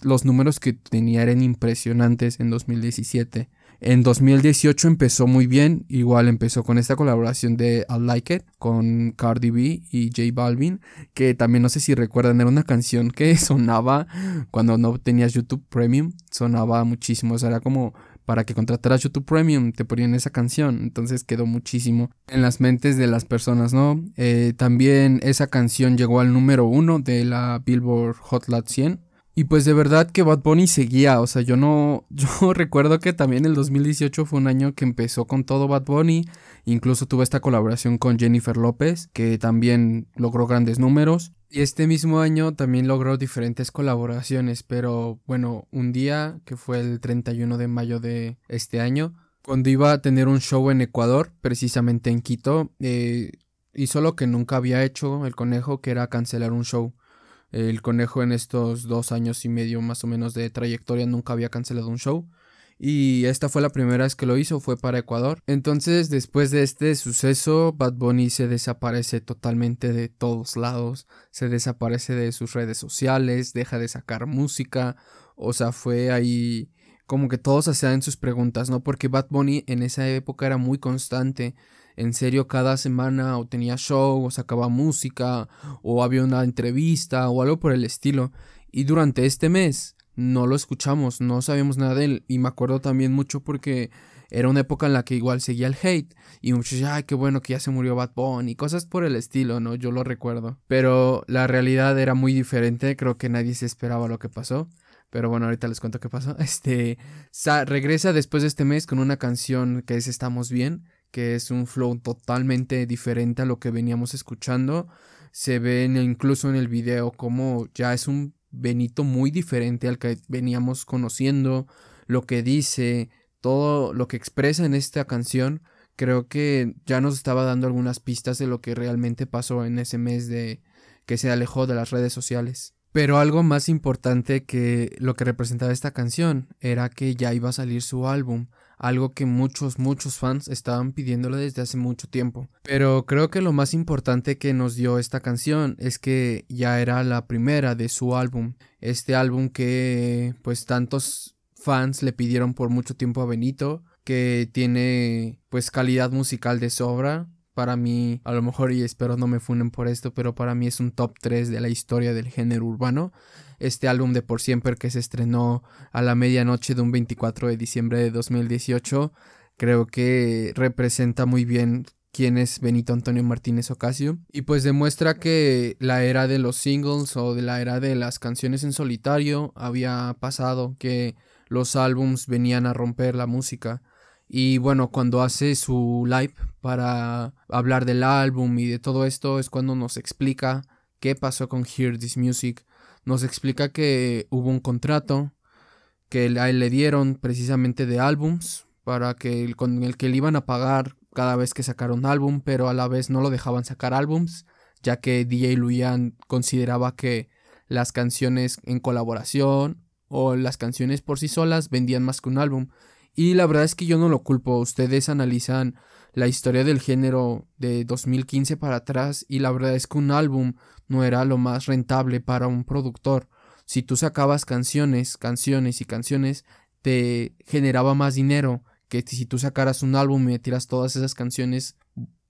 Los números que tenía eran impresionantes en 2017. En 2018 empezó muy bien, igual empezó con esta colaboración de I Like It con Cardi B y J Balvin, que también no sé si recuerdan, era una canción que (laughs) sonaba cuando no tenías YouTube Premium, sonaba muchísimo, o sea, era como para que contrataras YouTube Premium, te ponían esa canción. Entonces quedó muchísimo en las mentes de las personas, ¿no? Eh, también esa canción llegó al número uno de la Billboard Hot Lot 100. Y pues de verdad que Bad Bunny seguía, o sea, yo no, (laughs) yo recuerdo que también el 2018 fue un año que empezó con todo Bad Bunny, incluso tuvo esta colaboración con Jennifer López, que también logró grandes números. Y este mismo año también logró diferentes colaboraciones, pero bueno, un día que fue el 31 de mayo de este año, cuando iba a tener un show en Ecuador, precisamente en Quito, eh, hizo lo que nunca había hecho el conejo, que era cancelar un show. El conejo en estos dos años y medio más o menos de trayectoria nunca había cancelado un show y esta fue la primera vez que lo hizo, fue para Ecuador. Entonces, después de este suceso, Bad Bunny se desaparece totalmente de todos lados, se desaparece de sus redes sociales, deja de sacar música, o sea, fue ahí como que todos hacían sus preguntas, ¿no? Porque Bad Bunny en esa época era muy constante. En serio, cada semana o tenía show, o sacaba música, o había una entrevista, o algo por el estilo. Y durante este mes, no lo escuchamos, no sabíamos nada de él. Y me acuerdo también mucho porque era una época en la que igual seguía el hate. Y muchos ay, qué bueno que ya se murió Bad Bunny. Y cosas por el estilo, ¿no? Yo lo recuerdo. Pero la realidad era muy diferente. Creo que nadie se esperaba lo que pasó. Pero bueno, ahorita les cuento qué pasó. (laughs) Este. regresa después de este mes con una canción que es Estamos Bien. Que es un flow totalmente diferente a lo que veníamos escuchando. Se ve incluso en el video como ya es un Benito muy diferente al que veníamos conociendo, lo que dice, todo lo que expresa en esta canción, creo que ya nos estaba dando algunas pistas de lo que realmente pasó en ese mes de que se alejó de las redes sociales. Pero algo más importante que lo que representaba esta canción era que ya iba a salir su álbum algo que muchos, muchos fans estaban pidiéndole desde hace mucho tiempo. Pero creo que lo más importante que nos dio esta canción es que ya era la primera de su álbum. Este álbum que pues tantos fans le pidieron por mucho tiempo a Benito, que tiene pues calidad musical de sobra. Para mí, a lo mejor y espero no me funen por esto, pero para mí es un top 3 de la historia del género urbano este álbum de Por Siempre que se estrenó a la medianoche de un 24 de diciembre de 2018. Creo que representa muy bien quién es Benito Antonio Martínez Ocasio. Y pues demuestra que la era de los singles o de la era de las canciones en solitario había pasado, que los álbums venían a romper la música. Y bueno, cuando hace su live para hablar del álbum y de todo esto es cuando nos explica qué pasó con Hear This Music, nos explica que hubo un contrato que le dieron precisamente de álbums para que con el que le iban a pagar cada vez que sacara un álbum, pero a la vez no lo dejaban sacar álbums, ya que DJ Luyan consideraba que las canciones en colaboración o las canciones por sí solas vendían más que un álbum. Y la verdad es que yo no lo culpo, ustedes analizan la historia del género de 2015 para atrás y la verdad es que un álbum no era lo más rentable para un productor. Si tú sacabas canciones, canciones y canciones, te generaba más dinero que si tú sacaras un álbum y metieras todas esas canciones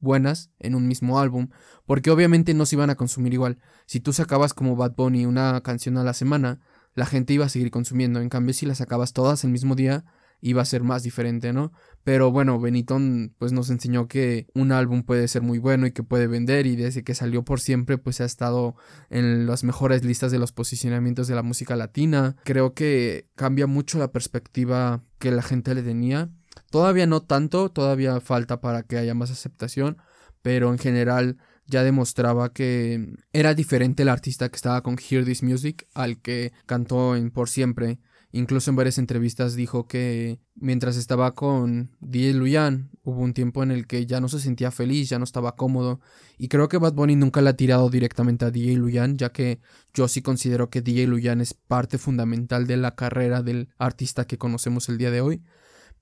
buenas en un mismo álbum, porque obviamente no se iban a consumir igual. Si tú sacabas como Bad Bunny una canción a la semana, la gente iba a seguir consumiendo. En cambio, si las sacabas todas el mismo día, iba a ser más diferente, ¿no? Pero bueno, Benitón pues nos enseñó que un álbum puede ser muy bueno y que puede vender y desde que salió por siempre pues ha estado en las mejores listas de los posicionamientos de la música latina. Creo que cambia mucho la perspectiva que la gente le tenía. Todavía no tanto, todavía falta para que haya más aceptación, pero en general ya demostraba que era diferente el artista que estaba con Hear This Music al que cantó en Por Siempre. Incluso en varias entrevistas dijo que mientras estaba con DJ Luyan hubo un tiempo en el que ya no se sentía feliz, ya no estaba cómodo. Y creo que Bad Bunny nunca le ha tirado directamente a DJ Luyan, ya que yo sí considero que DJ Luyan es parte fundamental de la carrera del artista que conocemos el día de hoy.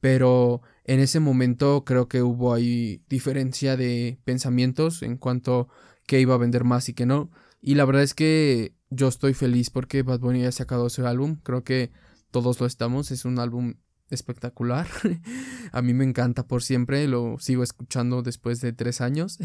Pero en ese momento creo que hubo ahí diferencia de pensamientos en cuanto que iba a vender más y que no. Y la verdad es que yo estoy feliz porque Bad Bunny ha sacado ese álbum. Creo que todos lo estamos, es un álbum espectacular. (laughs) a mí me encanta por siempre, lo sigo escuchando después de tres años.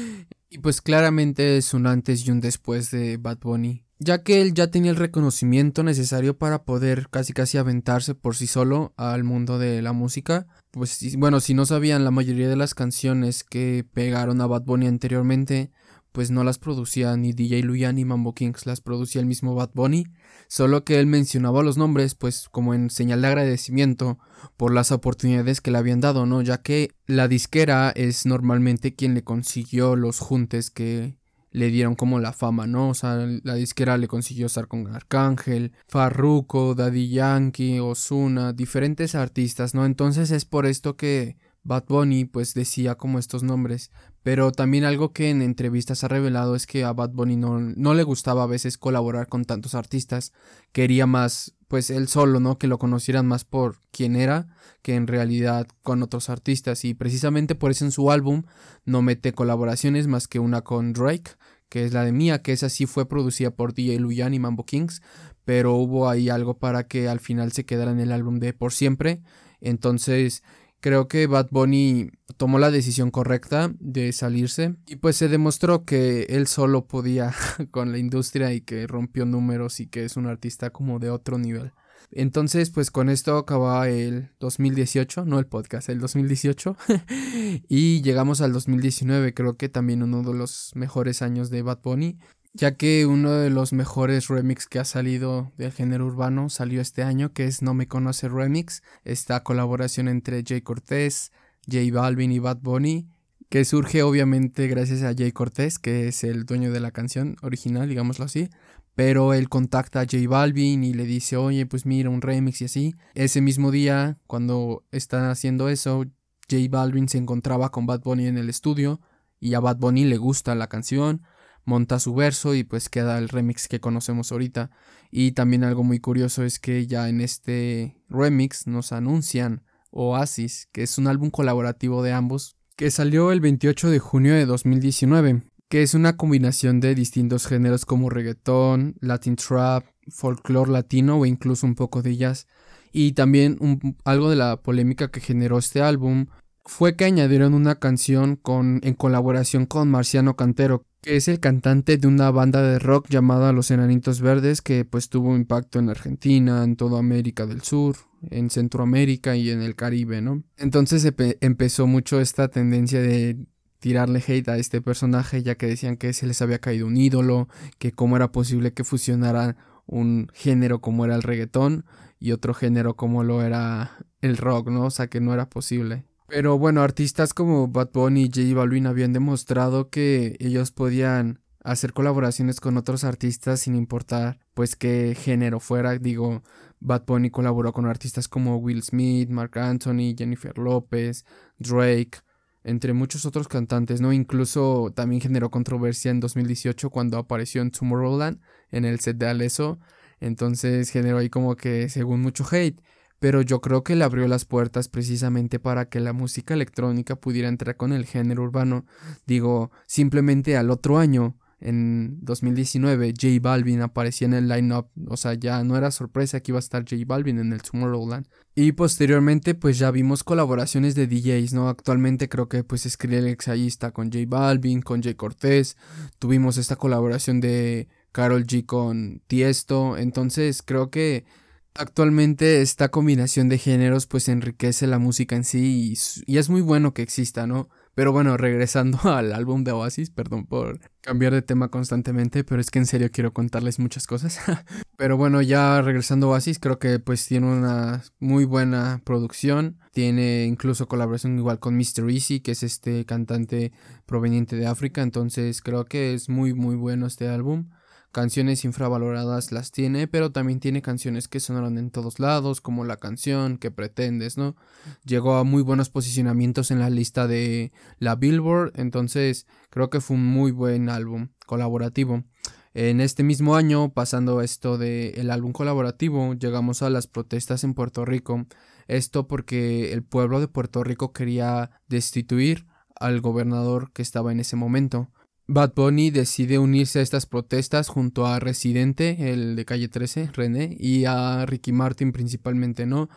(laughs) y pues claramente es un antes y un después de Bad Bunny. Ya que él ya tenía el reconocimiento necesario para poder casi casi aventarse por sí solo al mundo de la música. Pues bueno, si no sabían la mayoría de las canciones que pegaron a Bad Bunny anteriormente, pues no las producía ni DJ Luyan ni Mambo Kings, las producía el mismo Bad Bunny, solo que él mencionaba los nombres pues como en señal de agradecimiento por las oportunidades que le habían dado, ¿no? Ya que la disquera es normalmente quien le consiguió los juntes que le dieron como la fama, ¿no? O sea, la disquera le consiguió estar con Arcángel, Farruko, Daddy Yankee, Osuna, diferentes artistas, ¿no? Entonces es por esto que Bad Bunny pues decía como estos nombres, pero también algo que en entrevistas ha revelado es que a Bad Bunny no, no, le gustaba a veces colaborar con tantos artistas, quería más pues él solo, ¿no? Que lo conocieran más por quién era que en realidad con otros artistas. Y precisamente por eso en su álbum no mete colaboraciones más que una con Drake, que es la de Mía, que esa sí fue producida por DJ Luyan y Mambo Kings, pero hubo ahí algo para que al final se quedara en el álbum de Por Siempre, entonces Creo que Bad Bunny tomó la decisión correcta de salirse y pues se demostró que él solo podía (laughs) con la industria y que rompió números y que es un artista como de otro nivel. Entonces, pues con esto acaba el 2018, no el podcast, el 2018. (laughs) y llegamos al 2019, creo que también uno de los mejores años de Bad Bunny ya que uno de los mejores remix que ha salido del género urbano salió este año, que es No Me Conoce Remix, esta colaboración entre Jay Cortés, J Balvin y Bad Bunny, que surge obviamente gracias a Jay Cortés, que es el dueño de la canción original, digámoslo así, pero él contacta a J Balvin y le dice, oye, pues mira, un remix y así. Ese mismo día, cuando están haciendo eso, J Balvin se encontraba con Bad Bunny en el estudio y a Bad Bunny le gusta la canción, monta su verso y pues queda el remix que conocemos ahorita. Y también algo muy curioso es que ya en este remix nos anuncian Oasis, que es un álbum colaborativo de ambos, que salió el 28 de junio de 2019, que es una combinación de distintos géneros como reggaetón, latin trap, folclore latino o incluso un poco de jazz. Y también algo de la polémica que generó este álbum fue que añadieron una canción con, en colaboración con Marciano Cantero, que es el cantante de una banda de rock llamada Los Enanitos Verdes, que pues tuvo impacto en Argentina, en toda América del Sur, en Centroamérica y en el Caribe, ¿no? Entonces empezó mucho esta tendencia de tirarle hate a este personaje, ya que decían que se les había caído un ídolo, que cómo era posible que fusionara un género como era el reggaetón y otro género como lo era el rock, ¿no? O sea, que no era posible. Pero bueno, artistas como Bad Bunny y J Balvin habían demostrado que ellos podían hacer colaboraciones con otros artistas sin importar pues qué género fuera. Digo, Bad Bunny colaboró con artistas como Will Smith, Mark Anthony, Jennifer López, Drake, entre muchos otros cantantes, ¿no? Incluso también generó controversia en 2018 cuando apareció en Tomorrowland en el set de Aleso. Entonces generó ahí como que según mucho hate pero yo creo que le abrió las puertas precisamente para que la música electrónica pudiera entrar con el género urbano. Digo, simplemente al otro año, en 2019, J Balvin aparecía en el line-up, o sea, ya no era sorpresa que iba a estar J Balvin en el Tomorrowland. Y posteriormente, pues ya vimos colaboraciones de DJs, ¿no? Actualmente creo que pues Skrillex ahí está con J Balvin, con Jay Cortés, tuvimos esta colaboración de Carol G con Tiesto, entonces creo que actualmente esta combinación de géneros pues enriquece la música en sí y, es muy bueno que exista, ¿no? Pero bueno, regresando (laughs) al álbum de Oasis, perdón por cambiar de tema constantemente, pero es que en serio quiero contarles muchas cosas. (laughs) pero bueno, ya regresando a Oasis, creo que pues tiene una muy buena producción. Tiene incluso colaboración igual con Mr. Easy, que es este cantante proveniente de África. Entonces creo que es muy muy bueno este álbum canciones infravaloradas las tiene, pero también tiene canciones que sonaron en todos lados, como la canción que pretendes, ¿no? Llegó a muy buenos posicionamientos en la lista de la Billboard, entonces creo que fue un muy buen álbum colaborativo. En este mismo año, pasando esto del álbum colaborativo, llegamos a las protestas en Puerto Rico. Esto porque el pueblo de Puerto Rico quería destituir al gobernador que estaba en ese momento. Bad Bunny decide unirse a estas protestas junto a Residente, el de calle 13, René, y a Ricky Martin principalmente, ¿no?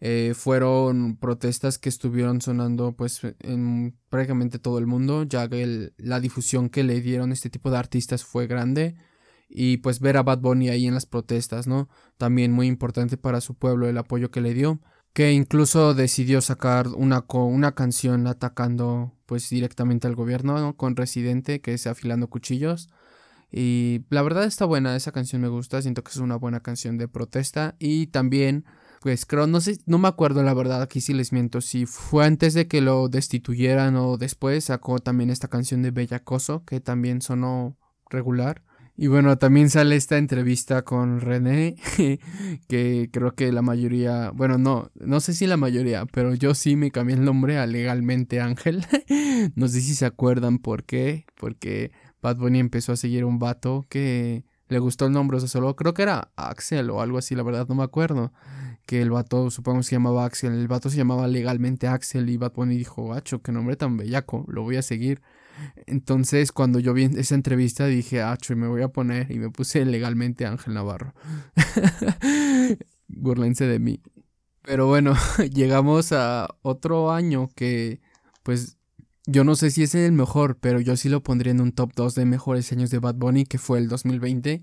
Eh, fueron protestas que estuvieron sonando pues en prácticamente todo el mundo, ya que la difusión que le dieron este tipo de artistas fue grande y pues ver a Bad Bunny ahí en las protestas, ¿no? También muy importante para su pueblo el apoyo que le dio que incluso decidió sacar una, una canción atacando pues directamente al gobierno con Residente que es afilando cuchillos. Y la verdad está buena esa canción me gusta siento que es una buena canción de protesta. Y también pues creo no sé no me acuerdo la verdad aquí sí les miento si fue antes de que lo destituyeran o después sacó también esta canción de Bellacoso que también sonó regular y bueno, también sale esta entrevista con René, (laughs) que creo que la mayoría, bueno, no, no sé si la mayoría, pero yo sí me cambié el nombre a Legalmente Ángel. (laughs) no sé si se acuerdan por qué, porque Bad Bunny empezó a seguir un vato que le gustó el nombre, o sea, solo creo que era Axel o algo así, la verdad no me acuerdo. Que el vato, supongo se llamaba Axel, el vato se llamaba legalmente Axel y Bad Bunny dijo, acho, qué nombre tan bellaco, lo voy a seguir. Entonces, cuando yo vi esa entrevista, dije, ah, me voy a poner. Y me puse legalmente Ángel Navarro. (laughs) Burlense de mí. Pero bueno, (laughs) llegamos a otro año que, pues, yo no sé si es el mejor, pero yo sí lo pondría en un top 2 de mejores años de Bad Bunny, que fue el 2020.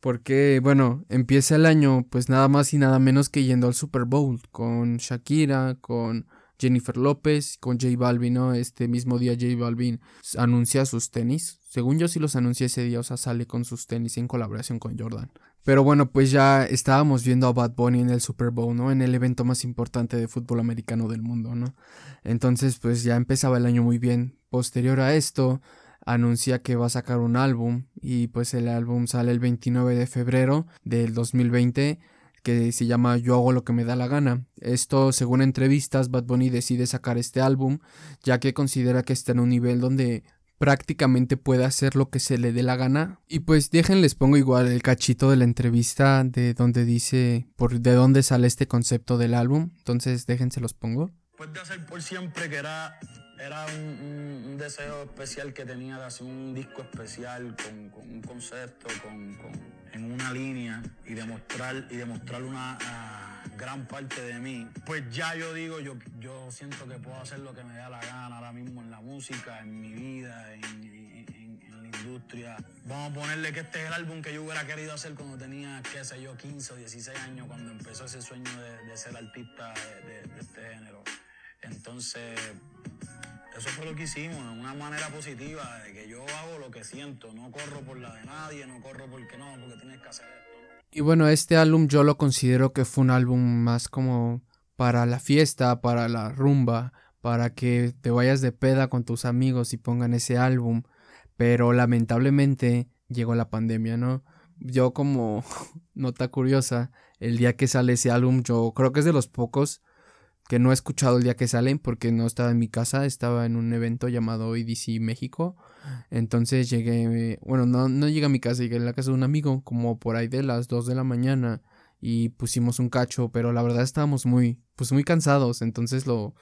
Porque, bueno, empieza el año, pues nada más y nada menos que yendo al Super Bowl, con Shakira, con Jennifer López con J Balvin, ¿no? Este mismo día J Balvin anuncia sus tenis. Según yo sí los anuncié ese día, o sea, sale con sus tenis en colaboración con Jordan. Pero bueno, pues ya estábamos viendo a Bad Bunny en el Super Bowl, ¿no? En el evento más importante de fútbol americano del mundo, ¿no? Entonces, pues ya empezaba el año muy bien. Posterior a esto, anuncia que va a sacar un álbum y pues el álbum sale el 29 de febrero del 2020 que se llama Yo hago lo que me da la gana. Esto, según entrevistas, Bad Bunny decide sacar este álbum, ya que considera que está en un nivel donde prácticamente puede hacer lo que se le dé la gana. Y pues déjenles pongo igual el cachito de la entrevista de donde dice por de dónde sale este concepto del álbum. Entonces déjense los pongo. Después de hacer por siempre, que era, era un deseo especial que tenía de hacer un disco especial con, con un concepto, con, con- en una línea y demostrar, y demostrar una ah, gran parte de mí. Pues ya yo digo, yo, yo siento que puedo hacer lo que me da la gana ahora mismo en la música, en mi vida, en, la industria. Vamos a ponerle que este es el álbum que yo hubiera querido hacer cuando tenía, qué sé yo, 15 o 16 años, cuando empezó ese sueño de, ser artista de este género. Entonces, eso fue lo que hicimos, una manera positiva, de que yo hago lo que siento, no corro por la de nadie, no corro porque no, porque tienes que hacer esto. Y bueno, este álbum yo lo considero que fue un álbum más como para la fiesta, para la rumba, para que te vayas de peda con tus amigos y pongan ese álbum. Pero lamentablemente llegó la pandemia, ¿no? Yo como (laughs) nota curiosa, el día que sale ese álbum, yo creo que es de los pocos que no he escuchado el día que salen porque no estaba en mi casa, estaba en un evento llamado EDC México. Entonces llegué, bueno, no, no llegué a mi casa, llegué a la casa de un amigo como por ahí de las 2 de la mañana y pusimos un cacho, pero la verdad estábamos muy, pues muy cansados, entonces lo,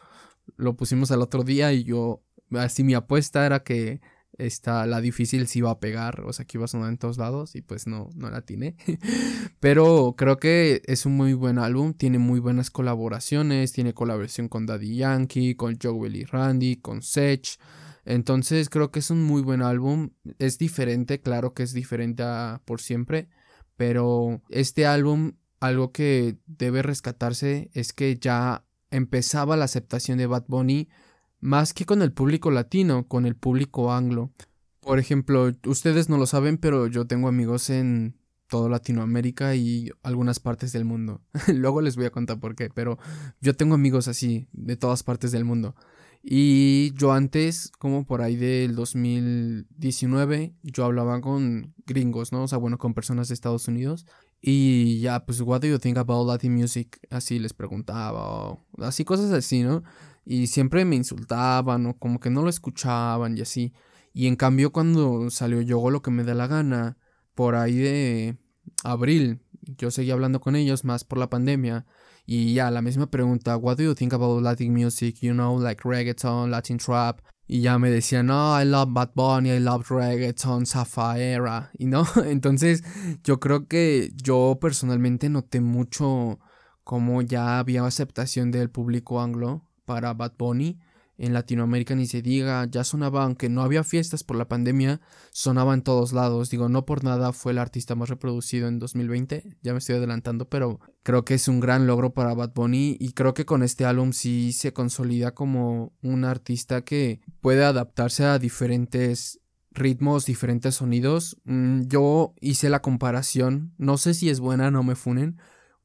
lo pusimos al otro día y yo, así mi apuesta era que esta, la difícil sí iba a pegar, o sea, que iba a sonar en todos lados y pues no, no la tiene. (laughs) Pero creo que es un muy buen álbum, tiene muy buenas colaboraciones, tiene colaboración con Daddy Yankee, con Joel y Randy, con Sech. Entonces creo que es un muy buen álbum. Es diferente, claro que es diferente por siempre. Pero este álbum, algo que debe rescatarse es que ya empezaba la aceptación de Bad Bunny más que con el público latino, con el público anglo. Por ejemplo, ustedes no lo saben, pero yo tengo amigos en toda Latinoamérica y algunas partes del mundo. (laughs) Luego les voy a contar por qué, pero yo tengo amigos así de todas partes del mundo. Y yo antes, como por ahí del 2019, yo hablaba con gringos, ¿no? O sea, bueno, con personas de Estados Unidos. Y ya, pues, what do you think about Latin music? Así les preguntaba, o así cosas así, ¿no? Y siempre me insultaban, o como que no lo escuchaban y así. Y en cambio, cuando salió Yo hago lo que me da la gana, por ahí de abril, yo seguía hablando con ellos más por la pandemia. Y ya, la misma pregunta, what do you think about Latin music? You know, like reggaeton, Latin trap. Y ya me decían, no, I love Bad Bunny, I love reggaeton, Zafaera. Y no, (laughs) entonces yo creo que yo personalmente noté mucho cómo ya había aceptación del público anglo para Bad Bunny. En Latinoamérica ni se diga, ya sonaba, aunque no había fiestas por la pandemia, sonaba en todos lados. Digo, no por nada fue el artista más reproducido en 2020, ya me estoy adelantando, pero creo que es un gran logro para Bad Bunny y creo que con este álbum sí se consolida como un artista que puede adaptarse a diferentes ritmos, diferentes sonidos. Mm, Yo hice la comparación, no sé si es buena, no me funen,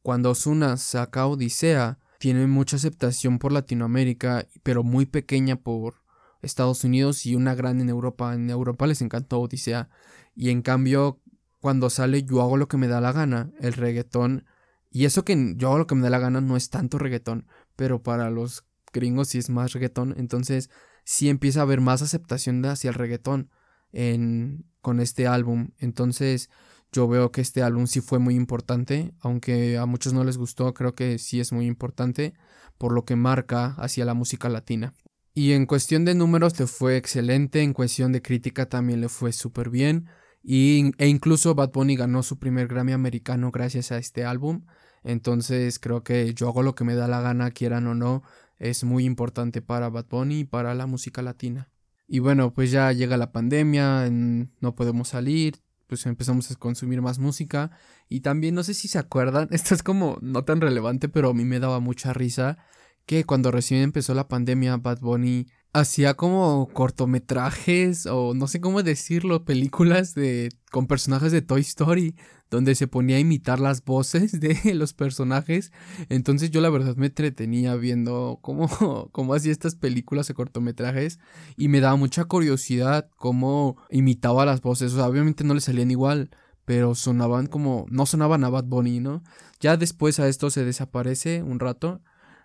cuando Ozuna saca Odisea tiene mucha aceptación por Latinoamérica, pero muy pequeña por Estados Unidos y una gran en Europa. En Europa les encantó Odisea. Y en cambio, cuando sale Yo hago lo que me da la gana, el reggaetón. Y eso que yo hago lo que me da la gana no es tanto reggaetón, pero para los gringos sí es más reggaetón. Entonces sí empieza a haber más aceptación hacia el reggaetón en, con este álbum. Entonces yo veo que este álbum sí fue muy importante, aunque a muchos no les gustó, creo que sí es muy importante por lo que marca hacia la música latina. Y en cuestión de números le fue excelente, en cuestión de crítica también le fue súper bien. Y, e incluso Bad Bunny ganó su primer Grammy americano gracias a este álbum. Entonces creo que yo hago lo que me da la gana, quieran o no, es muy importante para Bad Bunny y para la música latina. Y bueno, pues ya llega la pandemia, no podemos salir, pues empezamos a consumir más música. Y también, no sé si se acuerdan, (laughs) esto es como no tan relevante, pero a mí me daba mucha risa que cuando recién empezó la pandemia, Bad Bunny hacía como cortometrajes o no sé cómo decirlo, películas de con personajes de Toy Story donde se ponía a imitar las voces (laughs) de los personajes. Entonces yo la verdad me entretenía viendo cómo, (laughs) cómo hacía estas películas de cortometrajes y me daba mucha curiosidad cómo imitaba las voces. O sea, obviamente no le salían igual, pero sonaban como, no sonaban a Bad Bunny, ¿no? Ya después a esto se desaparece un rato,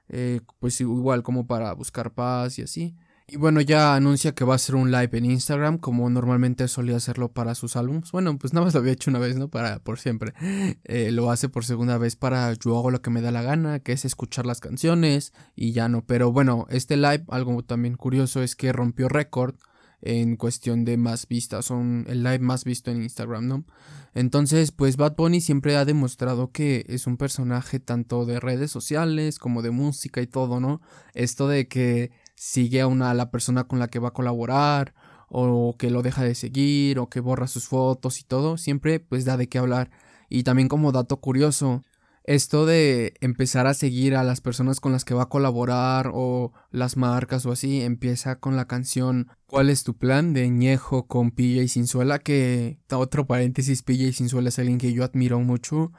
eh, pues igual como para buscar paz y así. Y bueno, ya anuncia que va a hacer un live en Instagram, como normalmente solía hacerlo para sus álbumes. Bueno, pues nada más lo había hecho una vez, ¿no? Para por siempre. (laughs) Eh, lo hace por segunda vez para yo hago lo que me da la gana, que es escuchar las canciones y ya no. Pero bueno, este live, algo también curioso es que rompió récord en cuestión de más vistas, son el live más visto en Instagram, ¿no? Entonces, pues Bad Bunny siempre ha demostrado que es un personaje tanto de redes sociales como de música y todo, ¿no? Esto de que sigue a una la persona con la que va a colaborar o que lo deja de seguir o que borra sus fotos y todo, siempre pues da de qué hablar. Y también como dato curioso, esto de empezar a seguir a las personas con las que va a colaborar o las marcas o así, empieza con la canción ¿Cuál es tu plan? de Ñejo con Pilla y Sinzuela, que otro paréntesis, Pilla y Sinzuela es alguien que yo admiro mucho.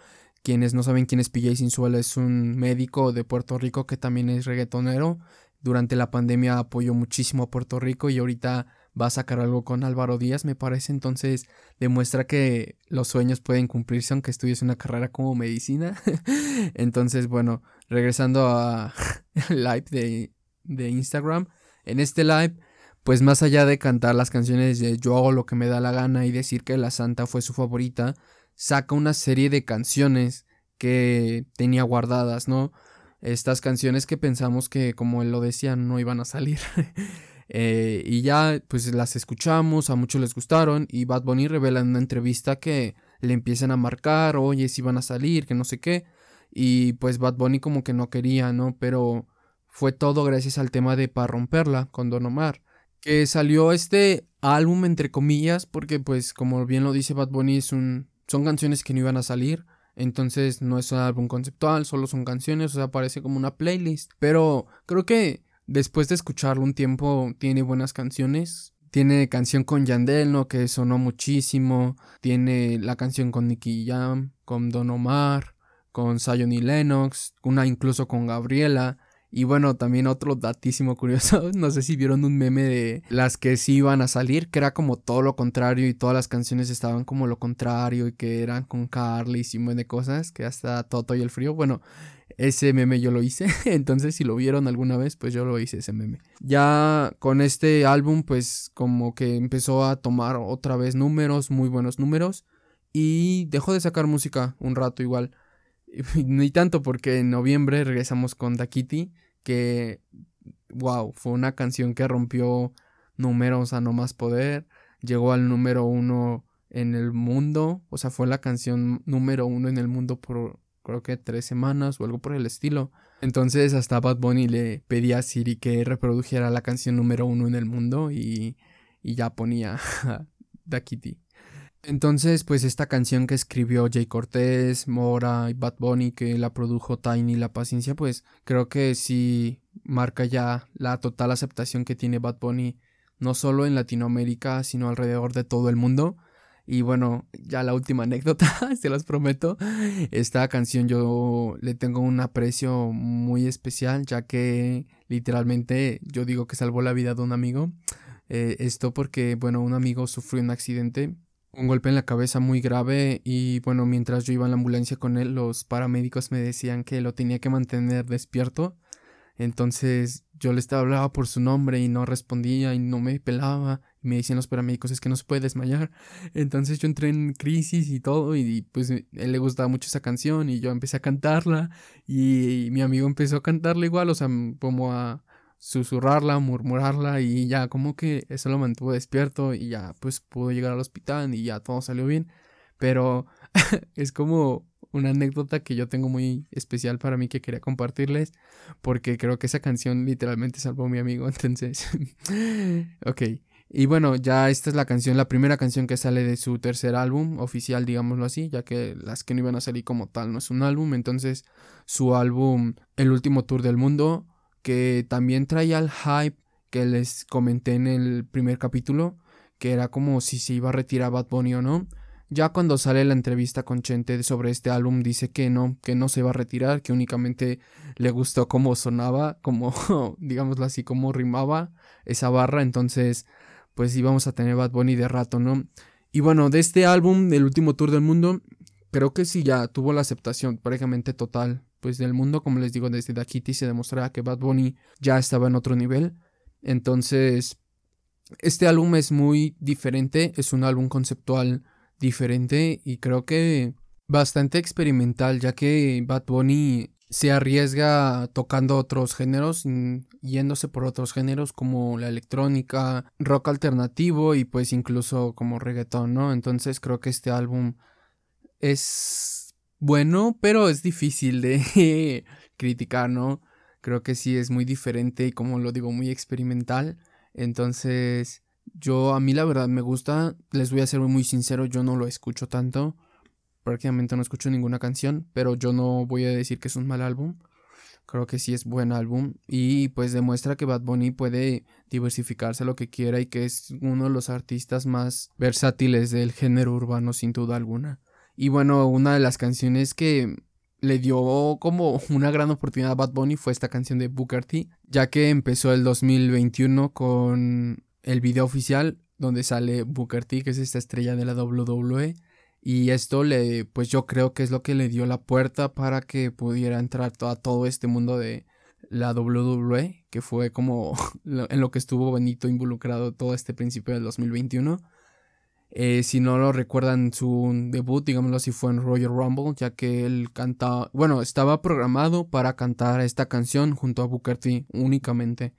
Quienes no saben quién es Pilla y Sinzuela es un médico de Puerto Rico que también es reggaetonero durante la pandemia apoyó muchísimo a Puerto Rico y ahorita va a sacar algo con Álvaro Díaz, me parece. Entonces demuestra que los sueños pueden cumplirse aunque estudies una carrera como medicina. (laughs) Entonces, bueno, regresando a (laughs) live de, de Instagram. En este live, pues más allá de cantar las canciones de Yo hago lo que me da la gana y decir que La Santa fue su favorita, saca una serie de canciones que tenía guardadas, ¿no? Estas canciones que pensamos que, como él lo decía, no iban a salir. (laughs) Eh, y ya, pues las escuchamos, a muchos les gustaron. Y Bad Bunny revela en una entrevista que le empiezan a marcar, oye, si van a salir, que no sé qué. Y pues Bad Bunny como que no quería, ¿no? Pero fue todo gracias al tema de Pa' romperla con Don Omar. Que salió este álbum, entre comillas, porque pues como bien lo dice Bad Bunny, son canciones que no iban a salir. Entonces no es un álbum conceptual, solo son canciones, o sea, parece como una playlist. Pero creo que después de escucharlo un tiempo tiene buenas canciones. Tiene canción con Yandel, ¿no? Que sonó muchísimo. Tiene la canción con Nicky Jam, con Don Omar, con Zion y Lennox, una incluso con Gabriela. Y bueno, también otro datísimo curioso, (laughs) no sé si vieron un meme de las que sí iban a salir, que era como todo lo contrario y todas las canciones estaban como lo contrario y que eran con Carly y un de cosas, que hasta Toto y el frío, bueno, ese meme yo lo hice, (laughs) entonces si lo vieron alguna vez, pues yo lo hice ese meme. Ya con este álbum, pues como que empezó a tomar otra vez números, muy buenos números, y dejó de sacar música un rato igual. (laughs) Ni tanto porque en noviembre regresamos con Da Kitty, que, wow, fue una canción que rompió números a no más poder, llegó al número uno en el mundo, o sea, fue la canción número uno en el mundo por creo que tres semanas o algo por el estilo. Entonces hasta Bad Bunny le pedía a Siri que reprodujera la canción número uno en el mundo y, y ya ponía (laughs) Da Kitty. Entonces, pues esta canción que escribió Jay Cortés, Mora y Bad Bunny, que la produjo Tiny La Paciencia, pues creo que sí marca ya la total aceptación que tiene Bad Bunny, no solo en Latinoamérica, sino alrededor de todo el mundo. Y bueno, ya la última (laughs) anécdota, se las prometo. Esta canción yo le tengo un aprecio muy especial, ya que literalmente yo digo que salvó la vida de un amigo. Eh, esto porque, bueno, un amigo sufrió un accidente un golpe en la cabeza muy grave y bueno, mientras yo iba en la ambulancia con él, los paramédicos me decían que lo tenía que mantener despierto. Entonces yo le hablaba por su nombre y no respondía y no me pelaba. Y me decían los paramédicos es que no se puede desmayar. (laughs) Entonces yo entré en crisis y todo y pues a él le gustaba mucho esa canción y yo empecé a cantarla y mi amigo empezó a cantarla igual, o sea, como a susurrarla, murmurarla y ya como que eso lo mantuvo despierto y ya pues pudo llegar al hospital y ya todo salió bien. Pero (laughs) es como una anécdota que yo tengo muy especial para mí que quería compartirles porque creo que esa canción literalmente salvó a mi amigo (laughs) entonces ok y bueno ya esta es la canción la primera canción que sale de su tercer álbum oficial digámoslo así ya que las que no iban a salir como tal no es un álbum entonces su álbum el último tour del mundo que también traía el hype que les comenté en el primer capítulo, que era como si se iba a retirar Bad Bunny o no. Ya cuando sale la entrevista con Chente sobre este álbum dice que no, que no se va a retirar, que únicamente le gustó cómo sonaba, como (laughs) digámoslo así, cómo rimaba esa barra, entonces pues íbamos a tener Bad Bunny de rato, ¿no? Y bueno, de este álbum, el último tour del mundo, creo que sí ya tuvo la aceptación prácticamente total pues del mundo, como les digo, desde Da Kitty se demostraba que Bad Bunny ya estaba en otro nivel. Entonces, este álbum es muy diferente, es un álbum conceptual diferente y creo que bastante experimental, ya que Bad Bunny se arriesga tocando otros géneros, yéndose por otros géneros como la electrónica, rock alternativo y pues incluso como reggaetón, ¿no? Entonces creo que este álbum es bueno, pero es difícil de (laughs) criticar, ¿no? Creo que sí es muy diferente y como lo digo, muy experimental. Entonces, yo a mí la verdad me gusta, les voy a ser muy sincero, yo no lo escucho tanto prácticamente no escucho ninguna canción, pero yo no voy a decir que es un mal álbum. Creo que sí es buen álbum y pues demuestra que Bad Bunny puede diversificarse lo que quiera y que es uno de los artistas más versátiles del género urbano sin duda alguna. Y bueno, una de las canciones que le dio como una gran oportunidad a Bad Bunny fue esta canción de Booker T, ya que empezó el 2021 con el video oficial donde sale Booker T, que es esta estrella de la WWE y esto le, pues yo creo que es lo que le dio la puerta para que pudiera entrar a todo este mundo de la WWE, que fue como (laughs) en lo que estuvo Benito involucrado todo este principio del 2021. Eh, si no lo recuerdan, su debut, digámoslo así, fue en Royal Rumble, ya que él cantaba, bueno, estaba programado para cantar esta canción junto a Booker T únicamente.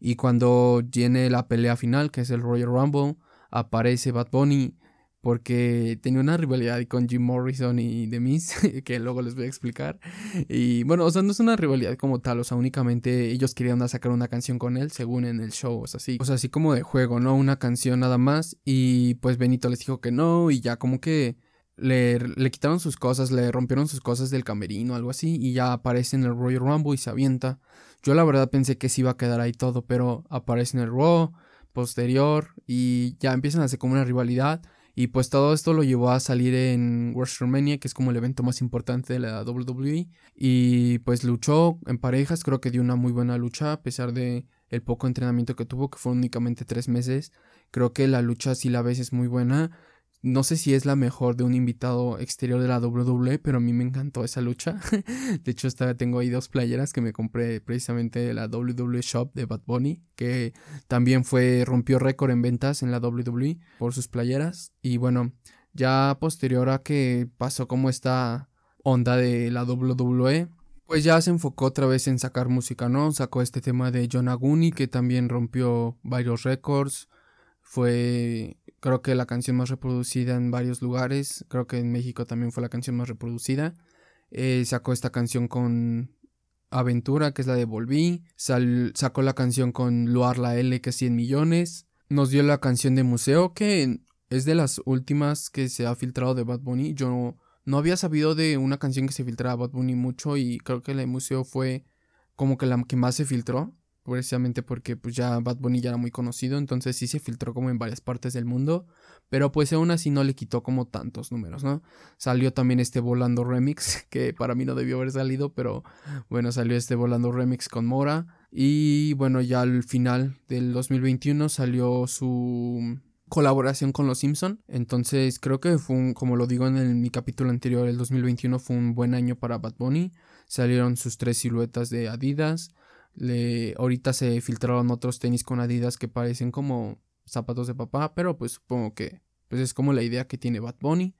Y cuando viene la pelea final, que es el Royal Rumble, aparece Bad Bunny porque tenía una rivalidad con Jim Morrison y The Miz, (laughs) que luego les voy a explicar. Y bueno, o sea, no es una rivalidad como tal, o sea, únicamente ellos querían sacar una canción con él, según en el show, o sea, así, o sea, así como de juego, ¿no? Una canción nada más, y pues Benito les dijo que no, y ya como que le, le quitaron sus cosas, le rompieron sus cosas del camerino, algo así, y ya aparece en el Royal Rumble y se avienta. Yo la verdad pensé que se iba a quedar ahí todo, pero aparece en el Raw posterior y ya empiezan a hacer como una rivalidad y pues todo esto lo llevó a salir en WrestleMania, que es como el evento más importante de la WWE. Y pues luchó en parejas, creo que dio una muy buena lucha, a pesar de el poco entrenamiento que tuvo, que fue únicamente tres meses. Creo que la lucha, si la ves, es muy buena. No sé si es la mejor de un invitado exterior de la WWE, pero a mí me encantó esa lucha. (laughs) de hecho, tengo ahí dos playeras que me compré precisamente de la WWE Shop de Bad Bunny, que también fue rompió récord en ventas en la WWE por sus playeras. Y bueno, ya posterior a que pasó como esta onda de la WWE, pues ya se enfocó otra vez en sacar música, ¿no? Sacó este tema de John Aguni, que también rompió varios récords. Fue Creo que la canción más reproducida en varios lugares. Creo que en México también fue la canción más reproducida. Eh, sacó esta canción con Aventura, que es la de Volví. sacó la canción con Luar la L, que es 100 millones. Nos dio la canción de Museo, que es de las últimas que se ha filtrado de Bad Bunny. Yo no, no había sabido de una canción que se filtraba Bad Bunny mucho y creo que la de Museo fue como que la que más se filtró precisamente porque pues ya Bad Bunny ya era muy conocido, entonces sí se filtró como en varias partes del mundo, pero pues aún así no le quitó como tantos números, ¿no? Salió también este Volando Remix, (laughs) que para mí no debió haber salido, pero bueno, salió este Volando Remix con Mora y bueno, ya al final del 2021 salió su colaboración con los Simpson. Entonces creo que fue un, como lo digo en mi capítulo anterior, el 2021 fue un buen año para Bad Bunny. Salieron sus tres siluetas de Adidas, le, ahorita se filtraron otros tenis con Adidas que parecen como zapatos de papá, pero pues supongo que pues es como la idea que tiene Bad Bunny.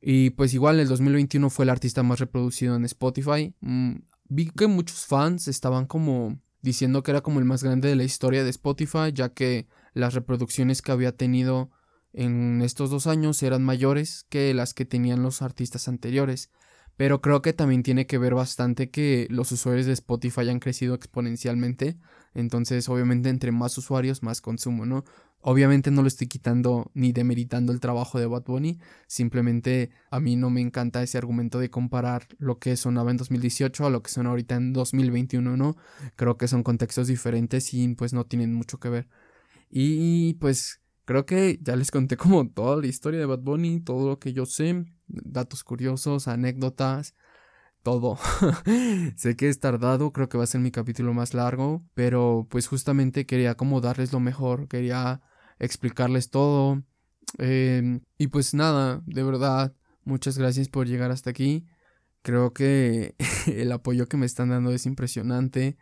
Y pues igual el 2021 fue el artista más reproducido en Spotify. Mm, vi que muchos fans estaban como diciendo que era como el más grande de la historia de Spotify, ya que las reproducciones que había tenido en estos dos años eran mayores que las que tenían los artistas anteriores. Pero creo que también tiene que ver bastante que los usuarios de Spotify han crecido exponencialmente. Entonces, obviamente, entre más usuarios, más consumo, ¿no? Obviamente no lo estoy quitando ni demeritando el trabajo de Bad Bunny. Simplemente a mí no me encanta ese argumento de comparar lo que sonaba en 2018 a lo que suena ahorita en 2021, ¿no? Creo que son contextos diferentes y pues no tienen mucho que ver. Y pues creo que ya les conté como toda la historia de Bad Bunny, todo lo que yo sé datos curiosos, anécdotas, todo. (laughs) sé que es tardado, creo que va a ser mi capítulo más largo, pero pues justamente quería como darles lo mejor, quería explicarles todo. Em, y pues nada, de verdad, muchas gracias por llegar hasta aquí. Creo que (laughs) el apoyo que me están dando es impresionante.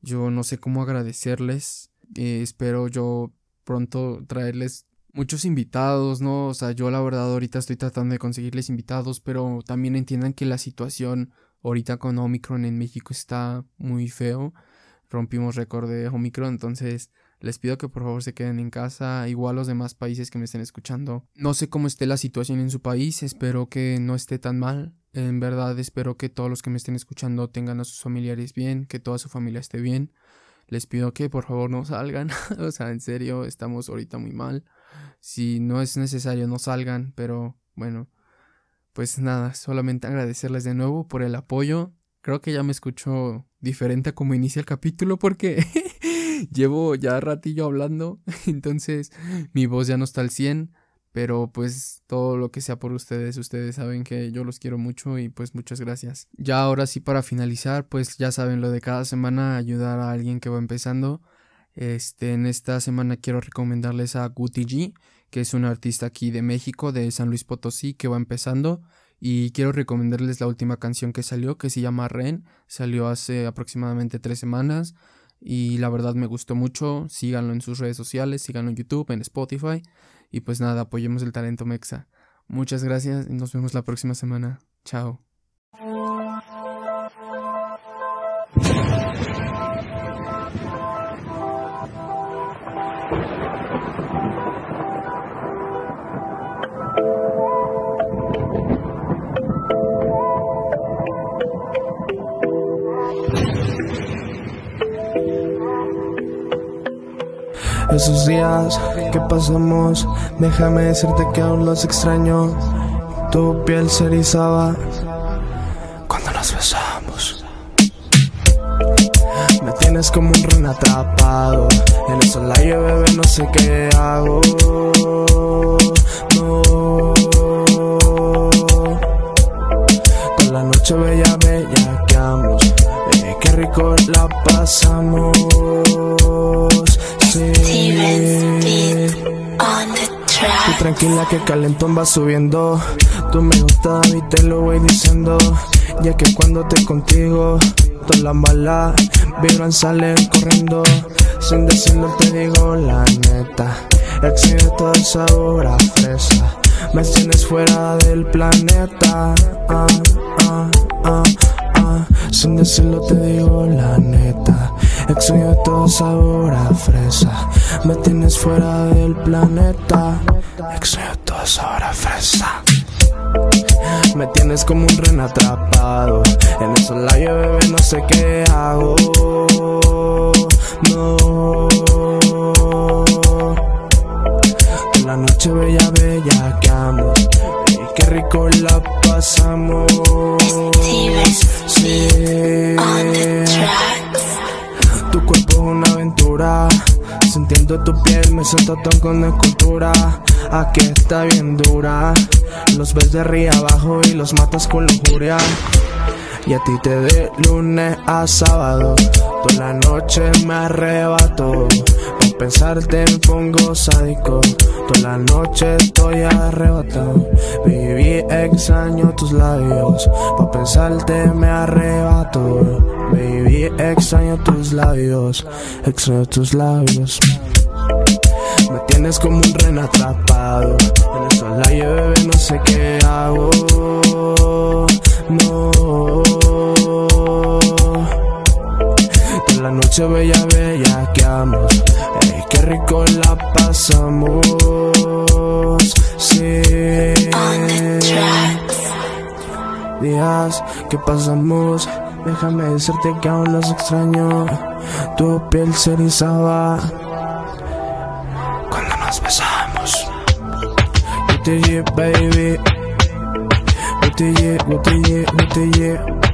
Yo no sé cómo agradecerles. Eh, espero yo pronto traerles muchos invitados, ¿no? O sea, yo la verdad ahorita estoy tratando de conseguirles invitados, pero también entiendan que la situación ahorita con Omicron en México está muy feo. Rompimos récord de Omicron, entonces les pido que por favor se queden en casa, igual los demás países que me estén escuchando. No sé cómo esté la situación en su país, espero que no esté tan mal. En verdad espero que todos los que me estén escuchando tengan a sus familiares bien, que toda su familia esté bien. Les pido que por favor no salgan, (laughs) o sea, en serio, estamos ahorita muy mal. Si no es necesario, no salgan, pero bueno, pues nada, solamente agradecerles de nuevo por el apoyo. Creo que ya me escucho diferente a como inicia el capítulo porque (laughs) llevo ya ratillo hablando, (laughs) entonces mi voz ya no está al 100, pero pues todo lo que sea por ustedes, ustedes saben que yo los quiero mucho y pues muchas gracias. Ya ahora sí para finalizar, pues ya saben lo de cada semana ayudar a alguien que va empezando. Este, en esta semana quiero recomendarles a Guti G, que es un artista aquí de México, de San Luis Potosí, que va empezando. Y quiero recomendarles la última canción que salió, que se llama Ren. Salió hace aproximadamente tres semanas. Y la verdad me gustó mucho. Síganlo en sus redes sociales, síganlo en YouTube, en Spotify. Y pues nada, apoyemos el talento mexa. Muchas gracias y nos vemos la próxima semana. Chao. Esos días que pasamos, déjame decirte que aún los extraño. Tu piel se erizaba cuando nos besamos. Me tienes como un ren atrapado. En el solayo, bebé, no sé qué hago. No. Con la noche bella, bella que amo. Eh, qué rico la pasamos. Tú tranquila que el calentón va subiendo. Tú me gusta y te lo voy diciendo. Ya que cuando te contigo, todas las malas vibran, salen corriendo. Sin decirlo te digo la neta. Exige todo el sabor a fresa. Me tienes fuera del planeta. Ah, ah, ah, ah. Sin decirlo te digo la neta. Exige todo sabor a fresa. Me tienes fuera del planeta. Exige todo sabor a fresa. Me tienes como un ren atrapado. En el solayo, bebé, no sé qué hago. No. En la noche bella, bella que amo. Y qué rico la pasamos. Sí. Tu cuerpo es una aventura. Sintiendo tu piel me siento tan con escultura. Aquí está bien dura. Los ves de arriba abajo y los matas con lujuria. Y a ti te de lunes a sábado. Toda la noche me arrebato. Por pensarte me pongo sádico. Toda la noche estoy arrebatado. Baby, extraño tus labios. Por pensarte me arrebato. Baby, extraño tus labios. Extraño tus labios. Me tienes como un ren atrapado. En el solayo, bebé, no sé qué hago. No. La noche bella, bella que amo. Ey, qué rico la pasamos. Sí. Días que pasamos. Déjame decirte que aún los extraño. Tu piel se erizaba cuando nos besamos. UTG, baby. UTG, UTG, UTG.